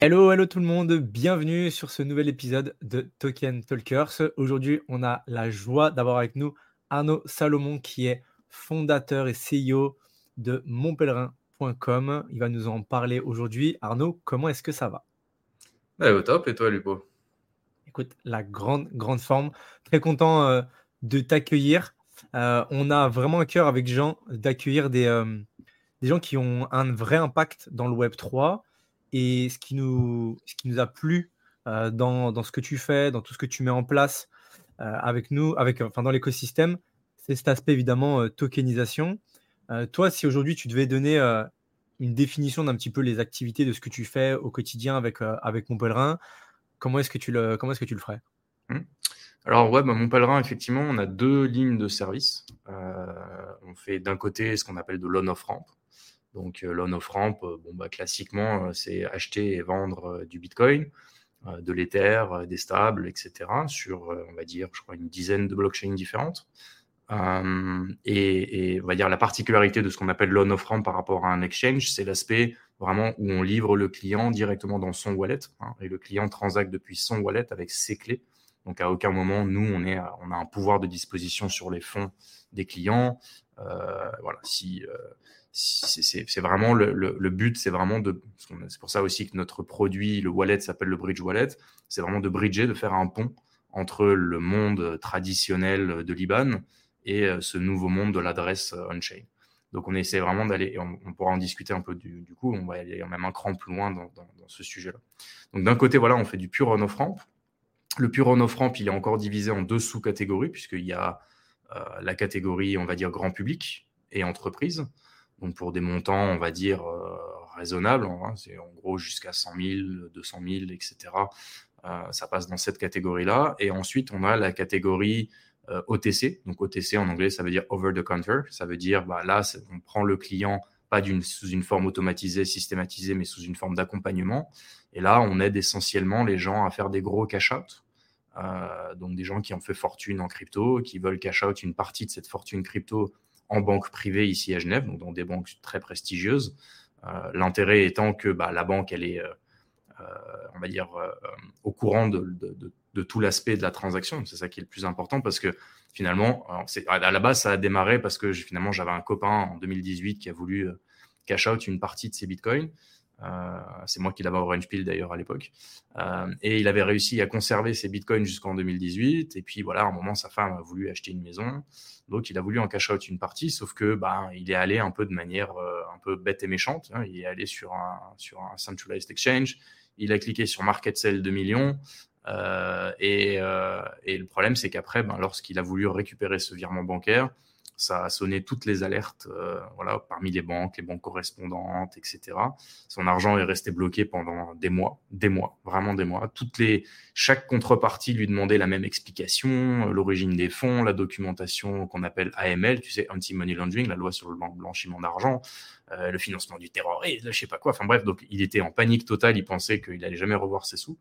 Hello, hello tout le monde, bienvenue sur ce nouvel épisode de Token Talkers. Aujourd'hui, on a la joie d'avoir avec nous Arnaud Salomon qui est fondateur et CEO de monpèlerin.com. Il va nous en parler aujourd'hui. Arnaud, comment est-ce que ça va? Au top, et toi Lupo? Écoute, la grande, grande forme. Très content euh, de t'accueillir. Euh, on a vraiment un cœur avec Jean d'accueillir des, euh, des gens qui ont un vrai impact dans le Web 3 et ce qui nous, ce qui nous a plu euh, dans, dans, ce que tu fais, dans tout ce que tu mets en place euh, avec nous, avec, enfin, dans l'écosystème, c'est cet aspect évidemment euh, tokenisation. toi, si aujourd'hui tu devais donner une définition d'un petit peu les activités de ce que tu fais au quotidien avec, avec mon pèlerin, comment est-ce que tu le, comment est-ce que tu le ferais? Mmh. Alors ouais, bah, mon pèlerin, effectivement, on a deux lignes de service. on fait d'un côté ce qu'on appelle de loan off ramp. Donc, euh, loan off ramp, euh, bah, classiquement, euh, c'est acheter et vendre du Bitcoin, de l'Ether, des stables, etc. sur, on va dire, je crois, une dizaine de blockchains différentes. et, on va dire la particularité de ce qu'on appelle loan off ramp par rapport à un exchange, c'est l'aspect vraiment où on livre le client directement dans son wallet hein, et le client transacte depuis son wallet avec ses clés. Donc à aucun moment nous on est on a un pouvoir de disposition sur les fonds des clients. voilà si c'est vraiment le, but, c'est vraiment de. C'est pour ça aussi que notre produit, le wallet, s'appelle le Bridge Wallet. C'est vraiment de bridger, de faire un pont entre le monde traditionnel de l'IBAN et euh, ce nouveau monde de l'adresse euh, on-chain. Donc on essaie vraiment d'aller, on, pourra en discuter un peu du, coup, on va aller même un cran plus loin dans, ce sujet-là. Donc d'un côté, voilà, on fait du pure on-off ramp. Le pure on-off ramp, il est encore divisé en deux sous-catégories, puisqu'il y a euh, la catégorie, on va dire, grand public et entreprise. Donc pour des montants, on va dire, euh, raisonnables, hein, c'est en gros jusqu'à 100 000, 200 000, etc. ça passe dans cette catégorie-là. Et ensuite, on a la catégorie euh, OTC. Donc OTC en anglais, ça veut dire over the counter. Ça veut dire, bah, là, on prend le client pas sous une forme automatisée, systématisée, mais sous une forme d'accompagnement. Et là, on aide essentiellement les gens à faire des gros cash-out. Euh, donc des gens qui ont fait fortune en crypto, qui veulent cash out une partie de cette fortune crypto en banque privée ici à Genève, donc dans des banques très prestigieuses. Euh, l'intérêt étant que bah, la banque, elle est, euh, euh, on va dire, au courant de, tout l'aspect de la transaction. C'est ça qui est le plus important parce que finalement, à la base, ça a démarré parce que finalement, j'avais un copain en 2018 qui a voulu cash out une partie de ses bitcoins. Euh, c'est moi qui l'avais Orange Pill d'ailleurs à l'époque. Euh, et il avait réussi à conserver ses bitcoins jusqu'en 2018. Et puis voilà, à un moment, sa femme a voulu acheter une maison. Donc il a voulu en cash out une partie, sauf que bah, il est allé un peu de manière euh, un peu bête et méchante. Hein. Il est allé sur un, sur un centralized exchange. Il a cliqué sur Market Sell 2 millions. et, et, le problème, c'est qu'après, ben, lorsqu'il a voulu récupérer ce virement bancaire, ça a sonné toutes les alertes euh, voilà, parmi les banques, les banques correspondantes, etc. Son argent est resté bloqué pendant des mois, des mois, vraiment des mois. Toutes les, chaque contrepartie lui demandait la même explication, euh, l'origine des fonds, la documentation qu'on appelle AML, tu sais, Anti-Money Laundering, la loi sur le blanchiment d'argent, euh, le financement du terrorisme, je sais pas quoi. Enfin bref, donc il était en panique totale, il pensait qu'il allait jamais revoir ses sous.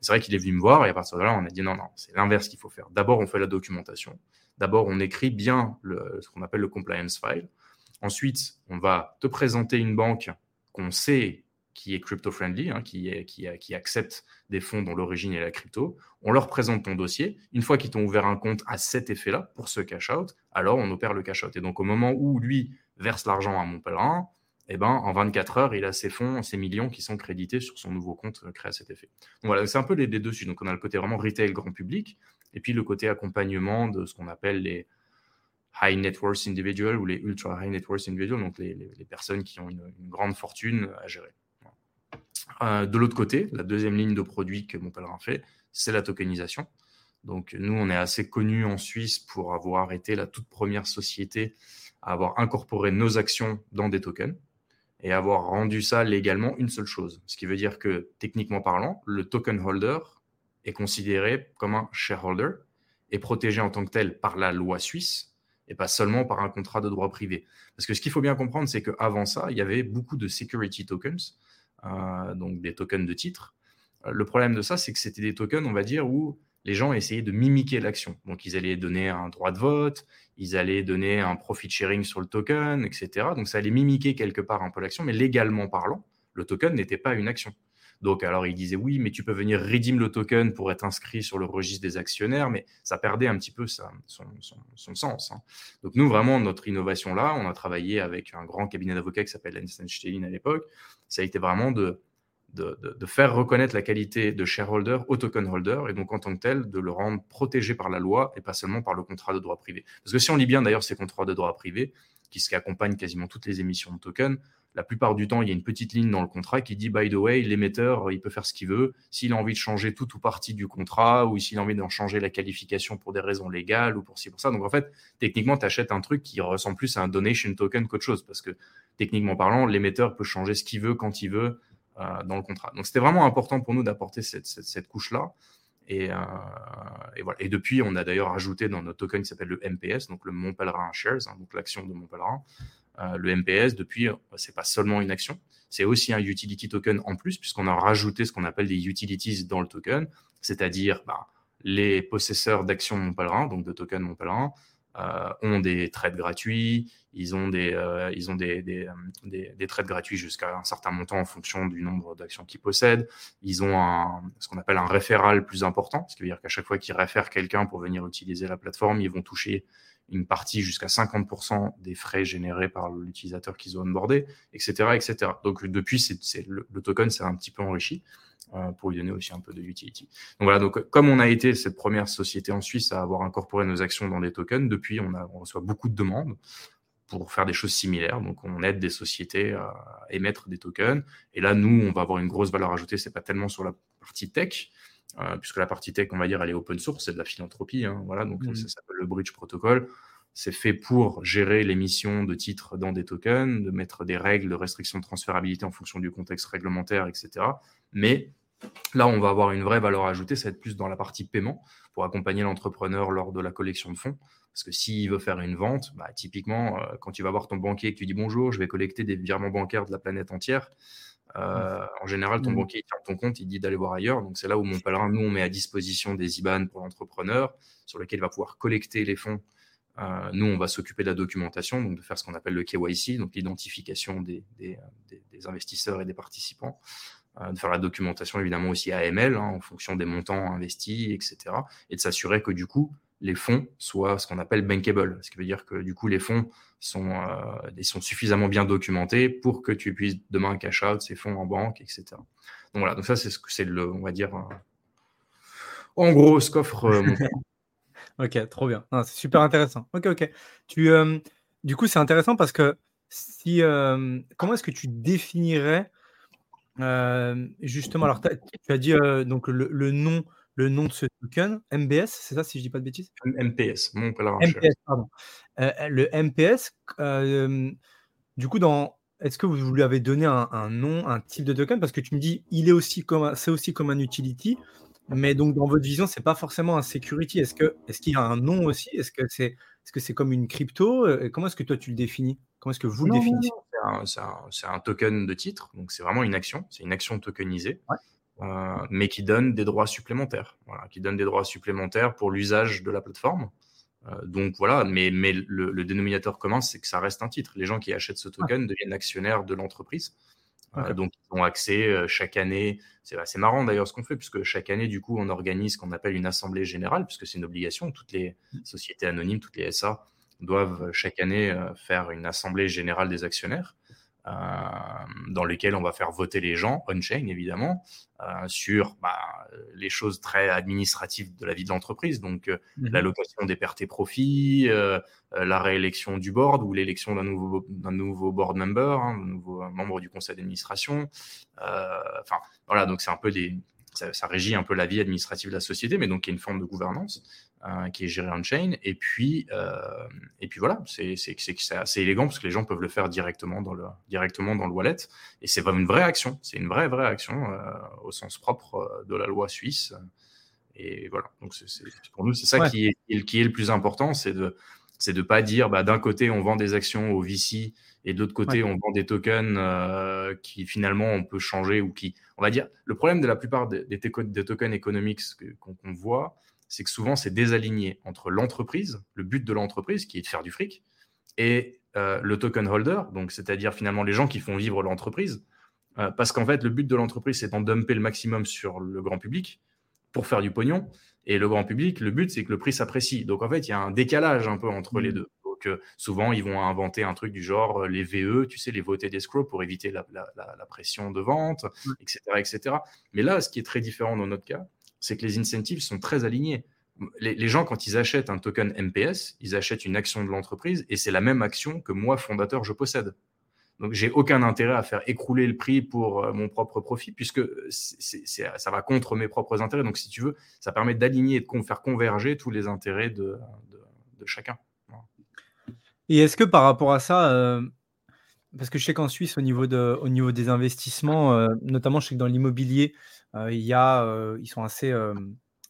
C'est vrai qu'il est venu me voir et à partir de là, on a dit non, non, c'est l'inverse qu'il faut faire. D'abord, on fait la documentation. D'abord, on écrit bien ce qu'on appelle le compliance file. Ensuite, on va te présenter une banque qu'on sait qui est crypto-friendly, hein, qui, qui, accepte des fonds dont l'origine est la crypto. On leur présente ton dossier. Une fois qu'ils t'ont ouvert un compte à cet effet-là, pour ce cash-out, alors on opère le cash-out. Et donc, au moment où lui verse l'argent à mon pèlerin, eh ben, en 24 heures, il a ses fonds, ses millions qui sont crédités sur son nouveau compte créé à cet effet. Voilà, c'est un peu les, deux dessus. Donc on a le côté vraiment retail grand public, et puis le côté accompagnement de ce qu'on appelle les high net worth individuals ou les ultra high net worth individuals, donc les, personnes qui ont une, grande fortune à gérer. Euh, de l'autre côté, la deuxième ligne de produit que mon pèlerin fait, c'est la tokenisation. Donc nous, on est assez connus en Suisse pour avoir été la toute première société à avoir incorporé nos actions dans des tokens et avoir rendu ça légalement une seule chose. Ce qui veut dire que, techniquement parlant, le token holder est considéré comme un shareholder et protégé en tant que tel par la loi suisse et pas seulement par un contrat de droit privé. Parce que ce qu'il faut bien comprendre, c'est qu'avant ça, il y avait beaucoup de security tokens, euh, donc des tokens de titre. Euh, le problème de ça, c'est que c'était des tokens, on va dire, où les gens essayaient de mimiquer l'action. Donc, ils allaient donner un droit de vote, ils allaient donner un profit sharing sur le token, etc. Donc, ça allait mimiquer quelque part un peu l'action, mais légalement parlant, le token n'était pas une action. Donc, alors, il disait oui, mais tu peux venir redeem le token pour être inscrit sur le registre des actionnaires, mais ça perdait un petit peu son, sens. Hein. Donc, nous, vraiment, notre innovation là, on a travaillé avec un grand cabinet d'avocats qui s'appelle Stein à l'époque. Ça a été vraiment de, de, faire reconnaître la qualité de shareholder au token holder et donc en tant que tel de le rendre protégé par la loi et pas seulement par le contrat de droit privé. Parce que si on lit bien d'ailleurs ces contrats de droit privé qui, qui accompagnent quasiment toutes les émissions de tokens, la plupart du temps, il y a une petite ligne dans le contrat qui dit, by the way, l'émetteur, il peut faire ce qu'il veut. S'il a envie de changer tout ou partie du contrat, ou s'il a envie d'en changer la qualification pour des raisons légales, ou pour ci, pour ça. Donc, en fait, techniquement, tu achètes un truc qui ressemble plus à un donation token qu'autre chose, parce que, techniquement parlant, l'émetteur peut changer ce qu'il veut, quand il veut, dans le contrat. Donc, c'était vraiment important pour nous d'apporter cette, couche-là. Et, euh, et, voilà. et depuis, on a d'ailleurs ajouté dans notre token qui s'appelle le MPS, donc le Mont Pèlerin Shares, hein, donc l'action de Mont Pèlerin, euh, le MPS, depuis, euh, c'est pas seulement une action, c'est aussi un utility token en plus, puisqu'on a rajouté ce qu'on appelle des utilities dans le token, c'est-à-dire bah, les possesseurs d'actions Mon donc de tokens Mon euh, ont des trades gratuits, ils ont des, ils ont des, des, des, trades gratuits jusqu'à un certain montant en fonction du nombre d'actions qu'ils possèdent. Ils ont ce qu'on appelle un référal plus important, ce qui veut dire qu'à chaque fois qu'ils réfèrent quelqu'un pour venir utiliser la plateforme, ils vont toucher une partie jusqu'à 50% des frais générés par l'utilisateur qu'ils ont onboardé, etc., etc. Donc depuis, c'est, le, token s'est un petit peu enrichi euh, pour lui donner aussi un peu de utility. Donc voilà, donc comme on a été cette première société en Suisse à avoir incorporé nos actions dans des tokens, depuis on, a, on reçoit beaucoup de demandes pour faire des choses similaires. Donc, on aide des sociétés à émettre des tokens. Et là, nous, on va avoir une grosse valeur ajoutée. C'est pas tellement sur la partie tech, euh, puisque la partie tech, on va dire, elle est open source, c'est de la philanthropie. Hein, voilà, donc mmh. ça s'appelle le Bridge Protocol. C'est fait pour gérer l'émission de titres dans des tokens, de mettre des règles de restriction de transférabilité en fonction du contexte réglementaire, etc. Mais là, on va avoir une vraie valeur ajoutée, ça va être plus dans la partie paiement pour accompagner l'entrepreneur lors de la collection de fonds. Parce que s'il veut faire une vente, bah, typiquement, euh, quand tu vas voir ton banquier et que tu dis bonjour, je vais collecter des virements bancaires de la planète entière, euh, en général, ton mmh. banquier il ferme ton compte, il dit d'aller voir ailleurs. Donc, c'est là où mon pèlerin, nous, on met à disposition des IBAN pour l'entrepreneur, sur lesquels il va pouvoir collecter les fonds. Euh, nous, on va s'occuper de la documentation, donc de faire ce qu'on appelle le KYC, donc l'identification des, investisseurs et des participants. Euh, de faire la documentation, évidemment, aussi AML, hein, en fonction des montants investis, etc. Et de s'assurer que, du coup, les fonds soient ce qu'on appelle bankable, ce qui veut dire que du coup les fonds sont, euh, suffisamment bien documentés pour que tu puisses demain cash out ces fonds en banque, etc. Donc voilà, donc ça c'est ce que c'est le, on va dire, en gros ce qu'offre mon Ok, trop bien, c'est super intéressant. Ok, ok. Tu, du coup c'est intéressant parce que si, comment est-ce que tu définirais justement, alors tu as dit donc le, le nom le nom de ce token, MBS, c'est ça si je dis pas de bêtises? MPS, mon MPS, pardon. Euh, le MPS, euh, du coup, dans, est-ce que vous lui avez donné un, nom, un type de token? Parce que tu me dis, il est aussi comme, c'est aussi comme un utility, mais donc dans votre vision, c'est pas forcément un security. Est-ce que, est-ce qu'il y a un nom aussi? Est-ce que c'est, est-ce que c'est comme une crypto? Comment est-ce que toi tu le définis? Comment est-ce que vous le définissez? c'est un, token de titre, donc c'est vraiment une action, c'est une action tokenisée. Euh, mais qui donne des droits supplémentaires, voilà, qui donne des droits supplémentaires pour l'usage de la plateforme. Euh, donc voilà, mais, mais le, dénominateur commun, c'est que ça reste un titre. Les gens qui achètent ce token deviennent actionnaires de l'entreprise. Euh, donc, ils ont accès chaque année. C'est assez marrant d'ailleurs ce qu'on fait, puisque chaque année, du coup, on organise ce qu'on appelle une assemblée générale, puisque c'est une obligation. Toutes les mmh. sociétés anonymes, toutes les SA doivent chaque année faire une assemblée générale des actionnaires. Euh, dans lesquels on va faire voter les gens, on-chain évidemment, euh, sur bah, les choses très administratives de la vie de l'entreprise, donc euh, mhm. l'allocation des pertes et profits, la réélection du board ou l'élection d'un nouveau, nouveau board member, hein, un nouveau membre du conseil d'administration. Enfin, voilà, donc c'est un peu des, ça, régit un peu la vie administrative de la société, mais donc il y a une forme de gouvernance euh, qui est gérée en chain. Et puis, euh, et puis voilà, c'est assez élégant parce que les gens peuvent le faire directement dans le, directement dans le wallet. Et c'est vraiment une vraie action. C'est une vraie, vraie action euh, au sens propre de la loi suisse. Et voilà. Donc, pour nous, c'est ça qui, est, qui est le plus important, c'est de c'est de pas dire bah, d'un côté on vend des actions au VC et de l'autre côté on vend des tokens qui finalement on peut changer ou qui on va dire, le problème de la plupart des, des, tokens économiques qu'on voit, c'est que souvent c'est désaligné entre l'entreprise, le but de l'entreprise qui est de faire du fric, et euh, le token holder, donc c'est-à-dire finalement les gens qui font vivre l'entreprise. parce qu'en fait, le but de l'entreprise, c'est d'en dumper le maximum sur le grand public pour faire du pognon. Et le grand public, le but, c'est que le prix s'apprécie. Donc, en fait, il y a un décalage un peu entre les mmh. deux. Donc, euh, souvent, ils vont inventer un truc du genre euh, les VE, tu sais, les votés d'escroc pour éviter la, pression de vente, etc., etc. Mais là, ce qui est très différent dans notre cas, c'est que les incentives sont très alignés. Les, gens, quand ils achètent un token MPS, ils achètent une action de l'entreprise et c'est la même action que moi, fondateur, je possède. Donc, j'ai aucun intérêt à faire écrouler le prix pour euh, mon propre profit, puisque ça va contre mes propres intérêts. Donc, si tu veux, ça permet d'aligner et de faire converger tous les intérêts de, chacun. Et est-ce que par rapport à ça, euh, parce que je sais qu'en Suisse, au niveau, de, au niveau des investissements, euh, notamment je sais que dans l'immobilier, il y a, ils sont assez,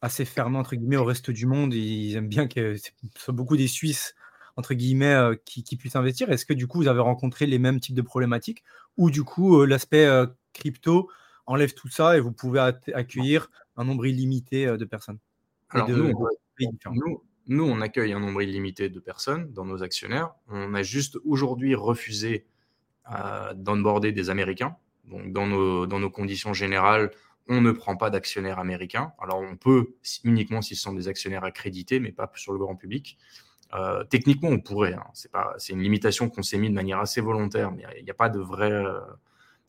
assez fermés entre guillemets au reste du monde. Ils aiment bien que ce soit beaucoup des Suisses entre guillemets, euh, qui, puissent investir. Est-ce que du coup, vous avez rencontré les mêmes types de problématiques ou du coup, euh, l'aspect euh, crypto enlève tout ça et vous pouvez accueillir un nombre illimité de personnes Alors, nous, on accueille un nombre illimité de personnes dans nos actionnaires. On a juste aujourd'hui refusé d'onboarder des Américains. Donc, dans nos, dans nos conditions générales, on ne prend pas d'actionnaires américains. Alors, on peut uniquement s'ils sont des actionnaires accrédités, mais pas sur le grand public. Euh, techniquement, on pourrait. Hein. C'est pas, c'est une limitation qu'on s'est mis de manière assez volontaire, mais il n'y a pas de vrai, euh,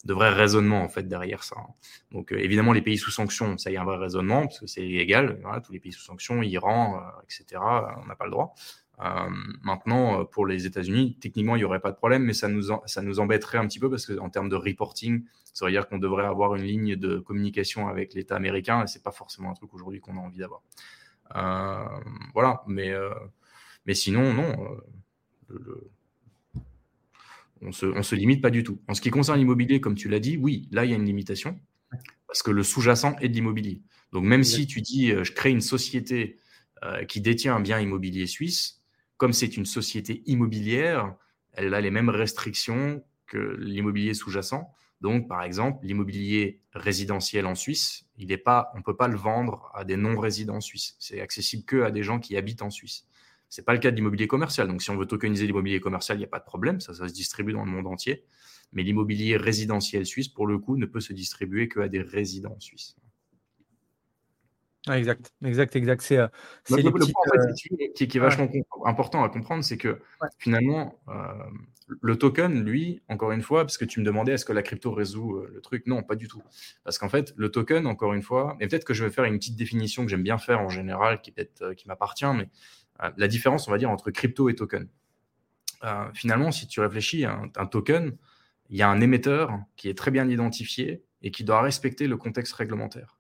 de vrai raisonnement en fait derrière ça. Hein. Donc, euh, évidemment, les pays sous sanction, ça y a un vrai raisonnement parce que c'est illégal. Tous les pays sous sanction, Iran, etc. On n'a pas le droit. Maintenant, pour les États-Unis, techniquement, il n'y aurait pas de problème, mais ça nous, ça nous embêterait un petit peu parce qu'en termes de reporting, ça veut dire qu'on devrait avoir une ligne de communication avec l'État américain et c'est pas forcément un truc aujourd'hui qu'on a envie d'avoir. voilà, mais mais sinon, non. Euh, on se, se limite pas du tout. En ce qui concerne l'immobilier, comme tu l'as dit, oui, là, il y a une limitation parce que le sous-jacent est de l'immobilier. Donc, même si tu dis, euh, je crée une société euh, qui détient un bien immobilier suisse, comme c'est une société immobilière, elle a les mêmes restrictions que l'immobilier sous-jacent. Donc, par exemple, l'immobilier résidentiel en Suisse, il est pas, on ne peut pas le vendre à des non-résidents suisses. C'est accessible que à des gens qui habitent en Suisse. Ce n'est pas le cas de l'immobilier commercial. Donc, si on veut tokeniser l'immobilier commercial, il n'y a pas de problème. Ça, ça se distribue dans le monde entier. Mais l'immobilier résidentiel suisse, pour le coup, ne peut se distribuer qu'à des résidents suisses. Exact, exact, exact. C'est, euh, le, point euh, qui, est vachement important à comprendre, c'est que finalement, euh, le token, lui, encore une fois, parce que tu me demandais est-ce que la crypto résout le truc? Non, pas du tout. Parce qu'en fait, le token, encore une fois, et peut-être que je vais faire une petite définition que j'aime bien faire en général, qui peut-être qui m'appartient, mais euh, la différence, on va dire, entre crypto et token. Finalement, si tu réfléchis à un, token, il y a un émetteur qui est très bien identifié et qui doit respecter le contexte réglementaire.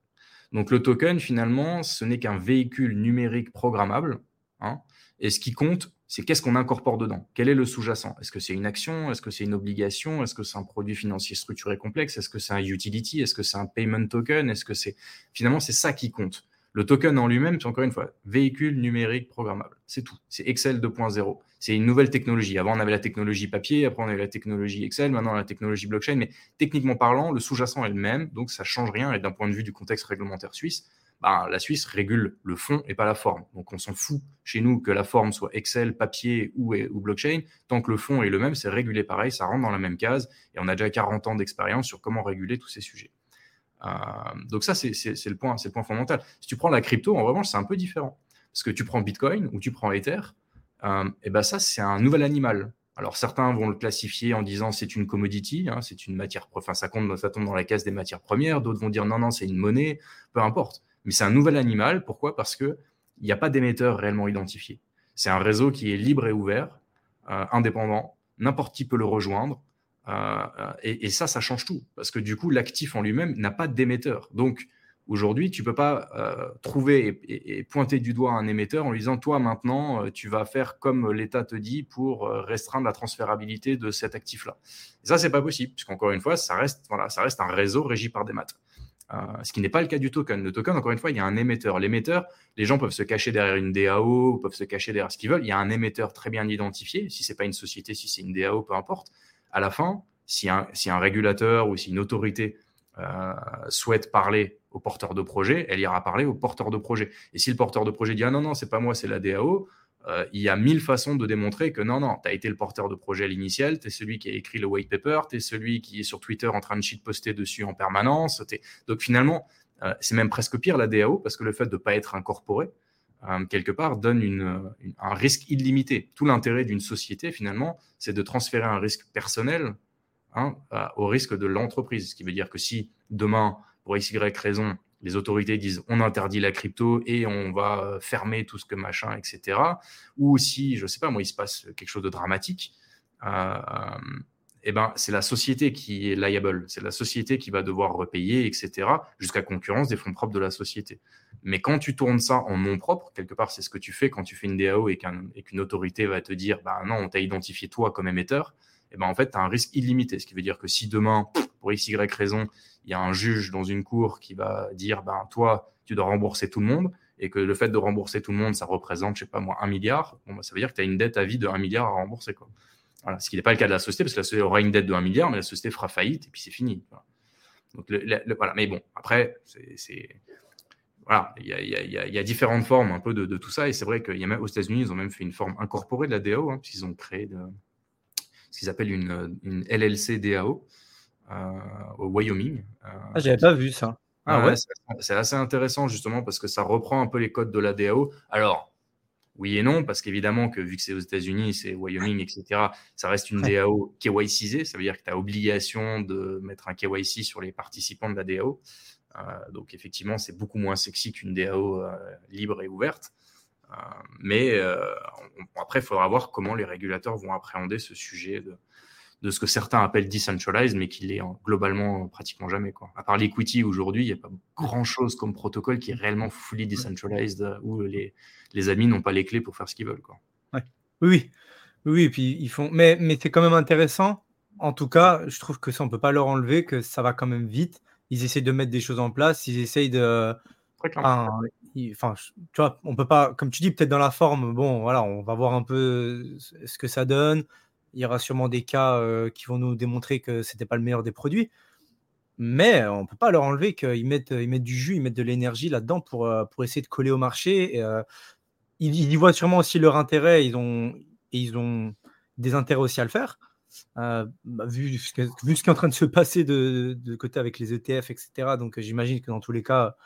Donc le token, finalement, ce n'est qu'un véhicule numérique programmable. Hein, et ce qui compte, c'est qu'est-ce qu'on incorpore dedans? Quel est le sous-jacent? Est-ce que c'est une action? Est-ce que c'est une obligation? Est-ce que c'est un produit financier structuré complexe? Est-ce que c'est un utility? Est-ce que c'est un payment token? Est-ce que c'est finalement c'est ça qui compte le token en lui-même, c'est encore une fois, véhicule numérique programmable. C'est tout. C'est Excel 2.0. C'est une nouvelle technologie. Avant, on avait la technologie papier, après, on avait la technologie Excel, maintenant, la technologie blockchain. Mais techniquement parlant, le sous-jacent est le même, donc ça ne change rien. Et d'un point de vue du contexte réglementaire suisse, ben, la Suisse régule le fond et pas la forme. Donc, on s'en fout chez nous que la forme soit Excel, papier ou, blockchain. Tant que le fond est le même, c'est régulé pareil, ça rentre dans la même case. Et on a déjà 40 ans d'expérience sur comment réguler tous ces sujets. Euh, donc ça, c'est le, point, le point fondamental. Si tu prends la crypto, en revanche, c'est un peu différent. Parce que tu prends Bitcoin ou tu prends Ether, et ben ça, c'est un nouvel animal. Alors certains vont le classifier en disant c'est une commodity, hein, c'est une matière, enfin ça compte, ça tombe dans la case des matières premières. D'autres vont dire non non c'est une monnaie, peu importe. Mais c'est un nouvel animal. Pourquoi? Parce que il n'y a pas d'émetteur réellement identifié. C'est un réseau qui est libre et ouvert, euh, indépendant. N'importe qui peut le rejoindre. Euh, euh, et, ça, ça change tout, parce que du coup, l'actif en lui-même n'a pas d'émetteur. Donc, aujourd'hui, tu ne peux pas euh, trouver et, pointer du doigt un émetteur en lui disant, toi, maintenant, tu vas faire comme l'État te dit pour restreindre la transférabilité de cet actif-là. Et ça, c'est pas possible, puisqu'encore une fois, ça reste, voilà, ça reste un réseau régi par des maths. ce qui n'est pas le cas du token. Le token, encore une fois, il y a un émetteur. L'émetteur, les gens peuvent se cacher derrière une DAO, peuvent se cacher derrière ce qu'ils veulent. Il y a un émetteur très bien identifié. Si c'est pas une société, si c'est une DAO, peu importe à la fin, si un, si un régulateur ou si une autorité euh, souhaite parler au porteur de projet, elle ira parler au porteur de projet. Et si le porteur de projet dit ah non non c'est pas moi c'est la DAO, euh, il y a mille façons de démontrer que non, non, tu as été le porteur de projet à l'initial, tu es celui qui a écrit le white paper, tu es celui qui est sur Twitter en train de poster dessus en permanence. Donc finalement, euh, c'est même presque pire la DAO parce que le fait de ne pas être incorporé, euh, quelque part, donne un risque illimité. Tout l'intérêt d'une société, finalement, c'est de transférer un risque personnel hein, au risque de l'entreprise. Ce qui veut dire que si demain, pour x, raison, les autorités disent on interdit la crypto et on va fermer tout ce que machin, etc. Ou si, je ne sais pas, moi, il se passe quelque chose de dramatique, euh, eh ben, c'est la société qui est liable, c'est la société qui va devoir repayer, etc., jusqu'à concurrence des fonds propres de la société. Mais quand tu tournes ça en nom propre, quelque part, c'est ce que tu fais quand tu fais une DAO et qu'une autorité va te dire, bah non, on t'a identifié toi comme émetteur, eh ben, en fait, tu as un risque illimité. Ce qui veut dire que si demain, pour x, y raison, il y a un juge dans une cour qui va dire, ben, toi, tu dois rembourser tout le monde, et que le fait de rembourser tout le monde, ça représente, je sais pas moi, un milliard, bon, ben, ça veut dire que tu as une dette à vie de un milliard à rembourser. Quoi. Voilà. Ce qui n'est pas le cas de la société, parce que la société aura une dette de 1 milliard, mais la société fera faillite, et puis c'est fini. Voilà. Mais bon, après, c'est voilà, il y, a, différentes formes un peu de, tout ça. Et c'est vrai qu'aux États-Unis, ils ont même fait une forme incorporée de la DAO, hein, puisqu'ils ont créé ce qu'ils appellent une, LLC DAO au Wyoming. Euh, ah, j'avais pas vu ça. Ah, ouais, c'est assez intéressant justement parce que ça reprend un peu les codes de la DAO. Alors, oui et non, parce qu'évidemment que vu que c'est aux États-Unis, c'est Wyoming, etc., ça reste une DAO KYCisée. Ça veut dire que tu as obligation de mettre un KYC sur les participants de la DAO. Euh, donc effectivement, c'est beaucoup moins sexy qu'une DAO libre et ouverte. Euh, mais euh, après, il faudra voir comment les régulateurs vont appréhender ce sujet de, de ce que certains appellent decentralized, mais qui l'est globalement pratiquement jamais. Quoi. À part l'equity aujourd'hui, il n'y a pas grand-chose comme protocole qui est réellement fully decentralized, euh, où les, les amis n'ont pas les clés pour faire ce qu'ils veulent. Quoi. Ouais. Oui, oui, et puis ils font. Mais, mais c'est quand même intéressant. En tout cas, je trouve que ça, on ne peut pas leur enlever, que ça va quand même vite. Ils essayent de mettre des choses en place, ils essayent de. Enfin, enfin, tu vois, on peut pas, comme tu dis, peut-être dans la forme, bon, voilà, on va voir un peu ce que ça donne. Il y aura sûrement des cas euh, qui vont nous démontrer que c'était pas le meilleur des produits. Mais on peut pas leur enlever qu'ils mettent, ils mettent du jus, ils mettent de l'énergie là-dedans pour, euh, pour essayer de coller au marché. Euh, ils, y voient sûrement aussi leur intérêt. Ils ont, et ils ont des intérêts aussi à le faire. Bah, vu, vu, ce qui est en train de se passer de, côté avec les ETF, etc. Donc j'imagine que dans tous les cas,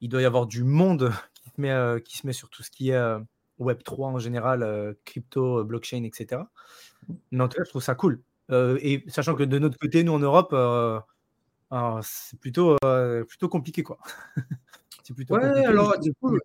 il doit y avoir du monde qui se met, qui se met sur tout ce qui est euh, Web3 en général, crypto, blockchain, etc. Mais en tout cas, je trouve ça cool. et sachant que de notre côté, nous en Europe, c'est plutôt, plutôt compliqué. quoi. c'est plutôt ouais, alors, du coup,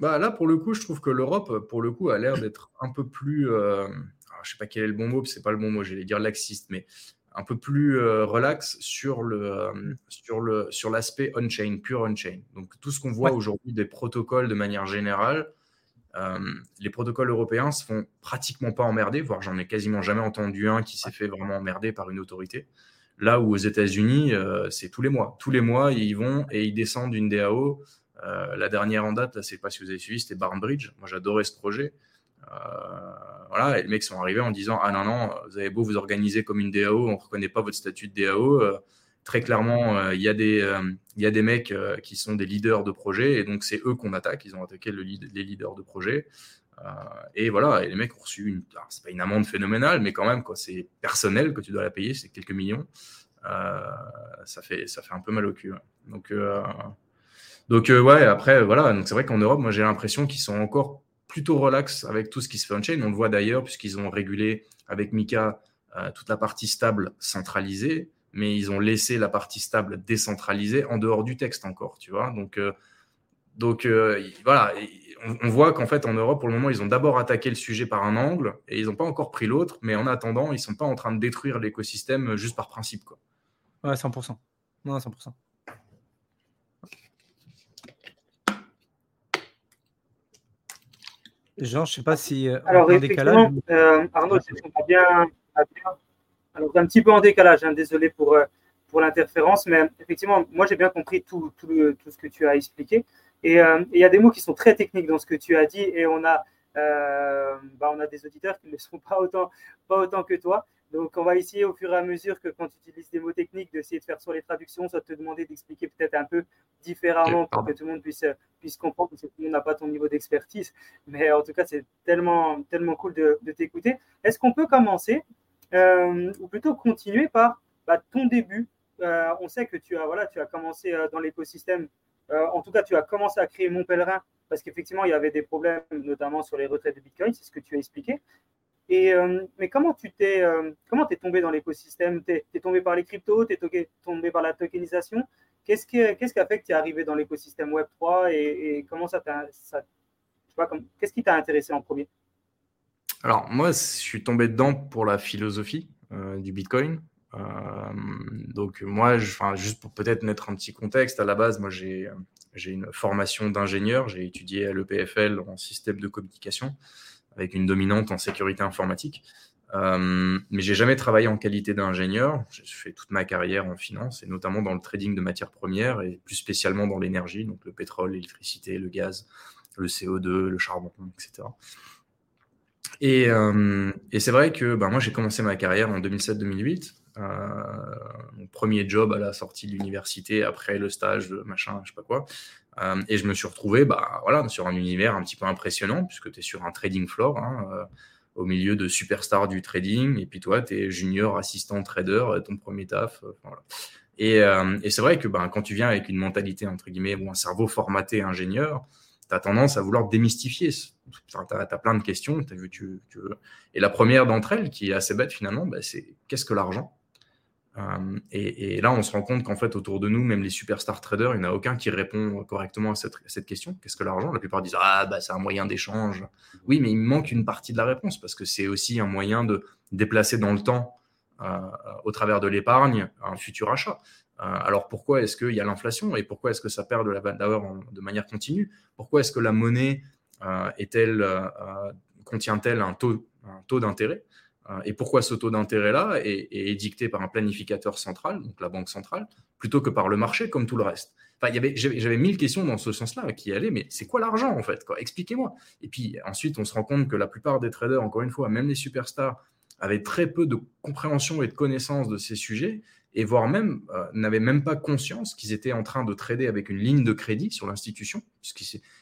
bah, là, pour le coup, je trouve que l'Europe, pour le coup, a l'air d'être un peu plus. je ne sais pas quel est le bon mot, c'est pas le bon mot, j'allais dire laxiste, mais un peu plus euh, relax sur le euh, sur le sur l'aspect on-chain, pure on-chain. Donc tout ce qu'on voit aujourd'hui des protocoles de manière générale, euh, les protocoles européens se font pratiquement pas emmerder, voire j'en ai quasiment jamais entendu un qui s'est fait vraiment emmerder par une autorité. Là où aux États-Unis, c'est tous les mois. Tous les mois, ils vont et ils descendent une DAO. la dernière en date, là, c'est pas si vous avez suivi, c'était Barnbridge. Moi, j'adorais ce projet. Euh, voilà, les mecs sont arrivés en disant Ah non, non, vous avez beau vous organiser comme une DAO, on reconnaît pas votre statut de DAO. Euh, très clairement, euh, il y, a des, il y des mecs qui sont des leaders de projet, et donc c'est eux qu'on attaque. Ils ont attaqué le les leaders de projet. et voilà, et les mecs ont reçu une. C'est pas une amende phénoménale, mais quand même, quoi, c'est personnel que tu dois la payer, c'est quelques millions. ça, fait, ça fait un peu mal au cul. Donc, donc ouais, après, voilà, donc c'est vrai qu'en Europe, moi j'ai l'impression qu'ils sont encore plutôt relax avec tout ce qui se fait on-chain. On le voit d'ailleurs, puisqu'ils ont régulé avec Mika euh, toute la partie stable centralisée, mais ils ont laissé la partie stable décentralisée en dehors du texte encore, tu vois. Donc, euh, donc euh, voilà, on, voit qu'en fait, en Europe, pour le moment, ils ont d'abord attaqué le sujet par un angle et ils n'ont pas encore pris l'autre, mais en attendant, ils ne sont pas en train de détruire l'écosystème juste par principe. Quoi. Ouais, 100%. Non, 100%. Jean, je ne sais pas si. Euh, Alors, en décalage. Euh, Arnaud, c'est bien, Alors, un petit peu en décalage, hein, désolé pour, euh, pour l'interférence, mais effectivement, moi, j'ai bien compris tout, tout, tout, ce que tu as expliqué. Et il y a des mots qui sont très techniques dans ce que tu as dit, et on a, bah, on a des auditeurs qui ne sont pas autant, pas autant que toi. Donc, on va essayer au fur et à mesure que quand tu utilises des mots techniques, d'essayer de faire soit les traductions, soit de te demander d'expliquer peut-être un peu différemment pour que tout le monde puisse, puisse comprendre, parce que tout le monde n'a pas ton niveau d'expertise. Mais en tout cas, c'est tellement, tellement cool de, t'écouter. Est-ce qu'on peut commencer, euh, ou plutôt continuer par bah, ton début. Euh, On sait que tu as, voilà, tu as commencé dans l'écosystème, en tout cas, tu as commencé à créer Mon Pèlerin parce qu'effectivement, il y avait des problèmes, notamment sur les retraites de Bitcoin, c'est ce que tu as expliqué. Et, mais comment tu t'es comment es tombé dans l'écosystème? Tu es, tombé par les cryptos, tu es tombé par la tokenisation? Qu'est-ce qui, qu'est-ce qui a fait que tu es arrivé dans l'écosystème Web3 et, comment ça t'a. qu'est-ce qui t'a intéressé en premier? Alors, moi, je suis tombé dedans pour la philosophie euh, du Bitcoin. Euh, donc, moi, je, juste pour peut-être mettre un petit contexte, à la base, moi, j'ai, j'ai une formation d'ingénieur. J'ai étudié à l'EPFL en système de communication avec une dominante en sécurité informatique. Euh, mais j'ai jamais travaillé en qualité d'ingénieur. J'ai fait toute ma carrière en finance et notamment dans le trading de matières premières et plus spécialement dans l'énergie, donc le pétrole, l'électricité, le gaz, le CO2, le charbon, etc. Et, euh, et c'est vrai que ben, moi j'ai commencé ma carrière en 2007-2008. Euh, mon premier job à la sortie de l'université après le stage, machin, je sais pas quoi. Euh, et je me suis retrouvé bah, voilà, sur un univers un petit peu impressionnant puisque tu es sur un trading floor. Hein, au milieu de superstars du trading, et puis toi, tu es junior assistant trader, ton premier taf. Et, c'est vrai que ben, quand tu viens avec une mentalité, entre guillemets, ou un cerveau formaté ingénieur, tu as tendance à vouloir démystifier. Tu as, plein de questions. As vu, tu, tu... Et la première d'entre elles, qui est assez bête finalement, ben, c'est qu'est-ce que l'argent? Euh, et, là, on se rend compte qu'en fait, autour de nous, même les superstar traders, il n'y en a aucun qui répond correctement à cette, question. Qu'est-ce que l'argent? La plupart disent Ah, bah, c'est un moyen d'échange. Oui, mais il manque une partie de la réponse parce que c'est aussi un moyen de déplacer dans le temps, euh, au travers de l'épargne, un futur achat. Euh, alors pourquoi est-ce qu'il y a l'inflation? Et pourquoi est-ce que ça perd de la valeur de manière continue? Pourquoi est-ce que la monnaie contient-elle un taux, un taux d'intérêt euh, et pourquoi ce taux d'intérêt-là est, dicté par un planificateur central, donc la banque centrale, plutôt que par le marché comme tout le reste? Enfin, J'avais mille questions dans ce sens-là qui allaient, mais c'est quoi l'argent en fait Expliquez-moi. Et puis ensuite, on se rend compte que la plupart des traders, encore une fois, même les superstars, avaient très peu de compréhension et de connaissance de ces sujets et voire même euh, n'avaient même pas conscience qu'ils étaient en train de trader avec une ligne de crédit sur l'institution.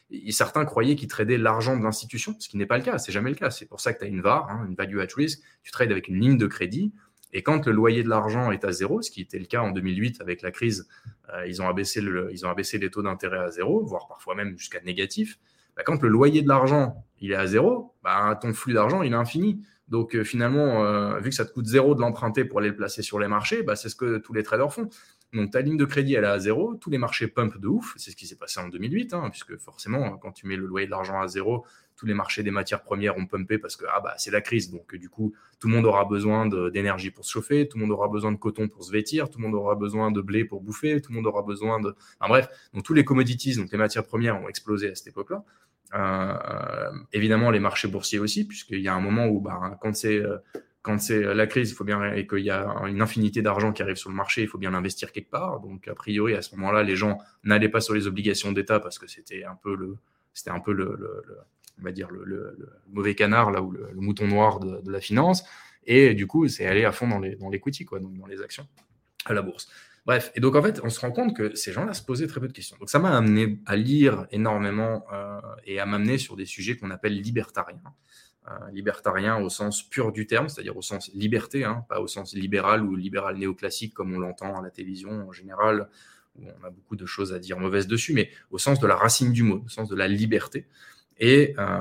Et certains croyaient qu'ils tradaient l'argent de l'institution, ce qui n'est pas le cas, c'est jamais le cas. C'est pour ça que tu as une VAR, hein, une value at risk, tu trades avec une ligne de crédit. Et quand le loyer de l'argent est à zéro, ce qui était le cas en 2008 avec la crise, euh, ils, ont abaissé les taux d'intérêt à zéro, voire parfois même jusqu'à négatif. Bah, quand le loyer de l'argent il est à zéro, bah, ton flux d'argent il est infini. Donc euh, finalement, euh, vu que ça te coûte zéro de l'emprunter pour aller le placer sur les marchés, bah, c'est ce que tous les traders font. Donc ta ligne de crédit, elle est à zéro, tous les marchés pump de ouf, c'est ce qui s'est passé en 2008, hein, puisque forcément, quand tu mets le loyer de l'argent à zéro, tous les marchés des matières premières ont pumpé parce que ah, bah, c'est la crise, donc du coup, tout le monde aura besoin d'énergie pour se chauffer, tout le monde aura besoin de coton pour se vêtir, tout le monde aura besoin de blé pour bouffer, tout le monde aura besoin de... Enfin, bref, donc tous les commodities, donc les matières premières ont explosé à cette époque-là. Euh, évidemment, les marchés boursiers aussi, puisqu'il y a un moment où, bah, quand c'est euh, quand c'est la crise, il faut bien et qu'il y a une infinité d'argent qui arrive sur le marché, il faut bien l'investir quelque part. Donc, a priori, à ce moment-là, les gens n'allaient pas sur les obligations d'État parce que c'était un peu le, c'était un peu le, on va dire le, mauvais canard là ou le, mouton noir de, la finance. Et du coup, c'est aller à fond dans les dans l'equity quoi, dans les actions à la bourse. Bref, et donc en fait, on se rend compte que ces gens-là se posaient très peu de questions. Donc ça m'a amené à lire énormément euh, et à m'amener sur des sujets qu'on appelle libertariens. Libertariens au sens pur du terme, c'est-à-dire au sens liberté, hein, pas au sens libéral ou libéral néoclassique comme on l'entend à la télévision en général, où on a beaucoup de choses à dire mauvaises dessus, mais au sens de la racine du mot, au sens de la liberté. Et euh,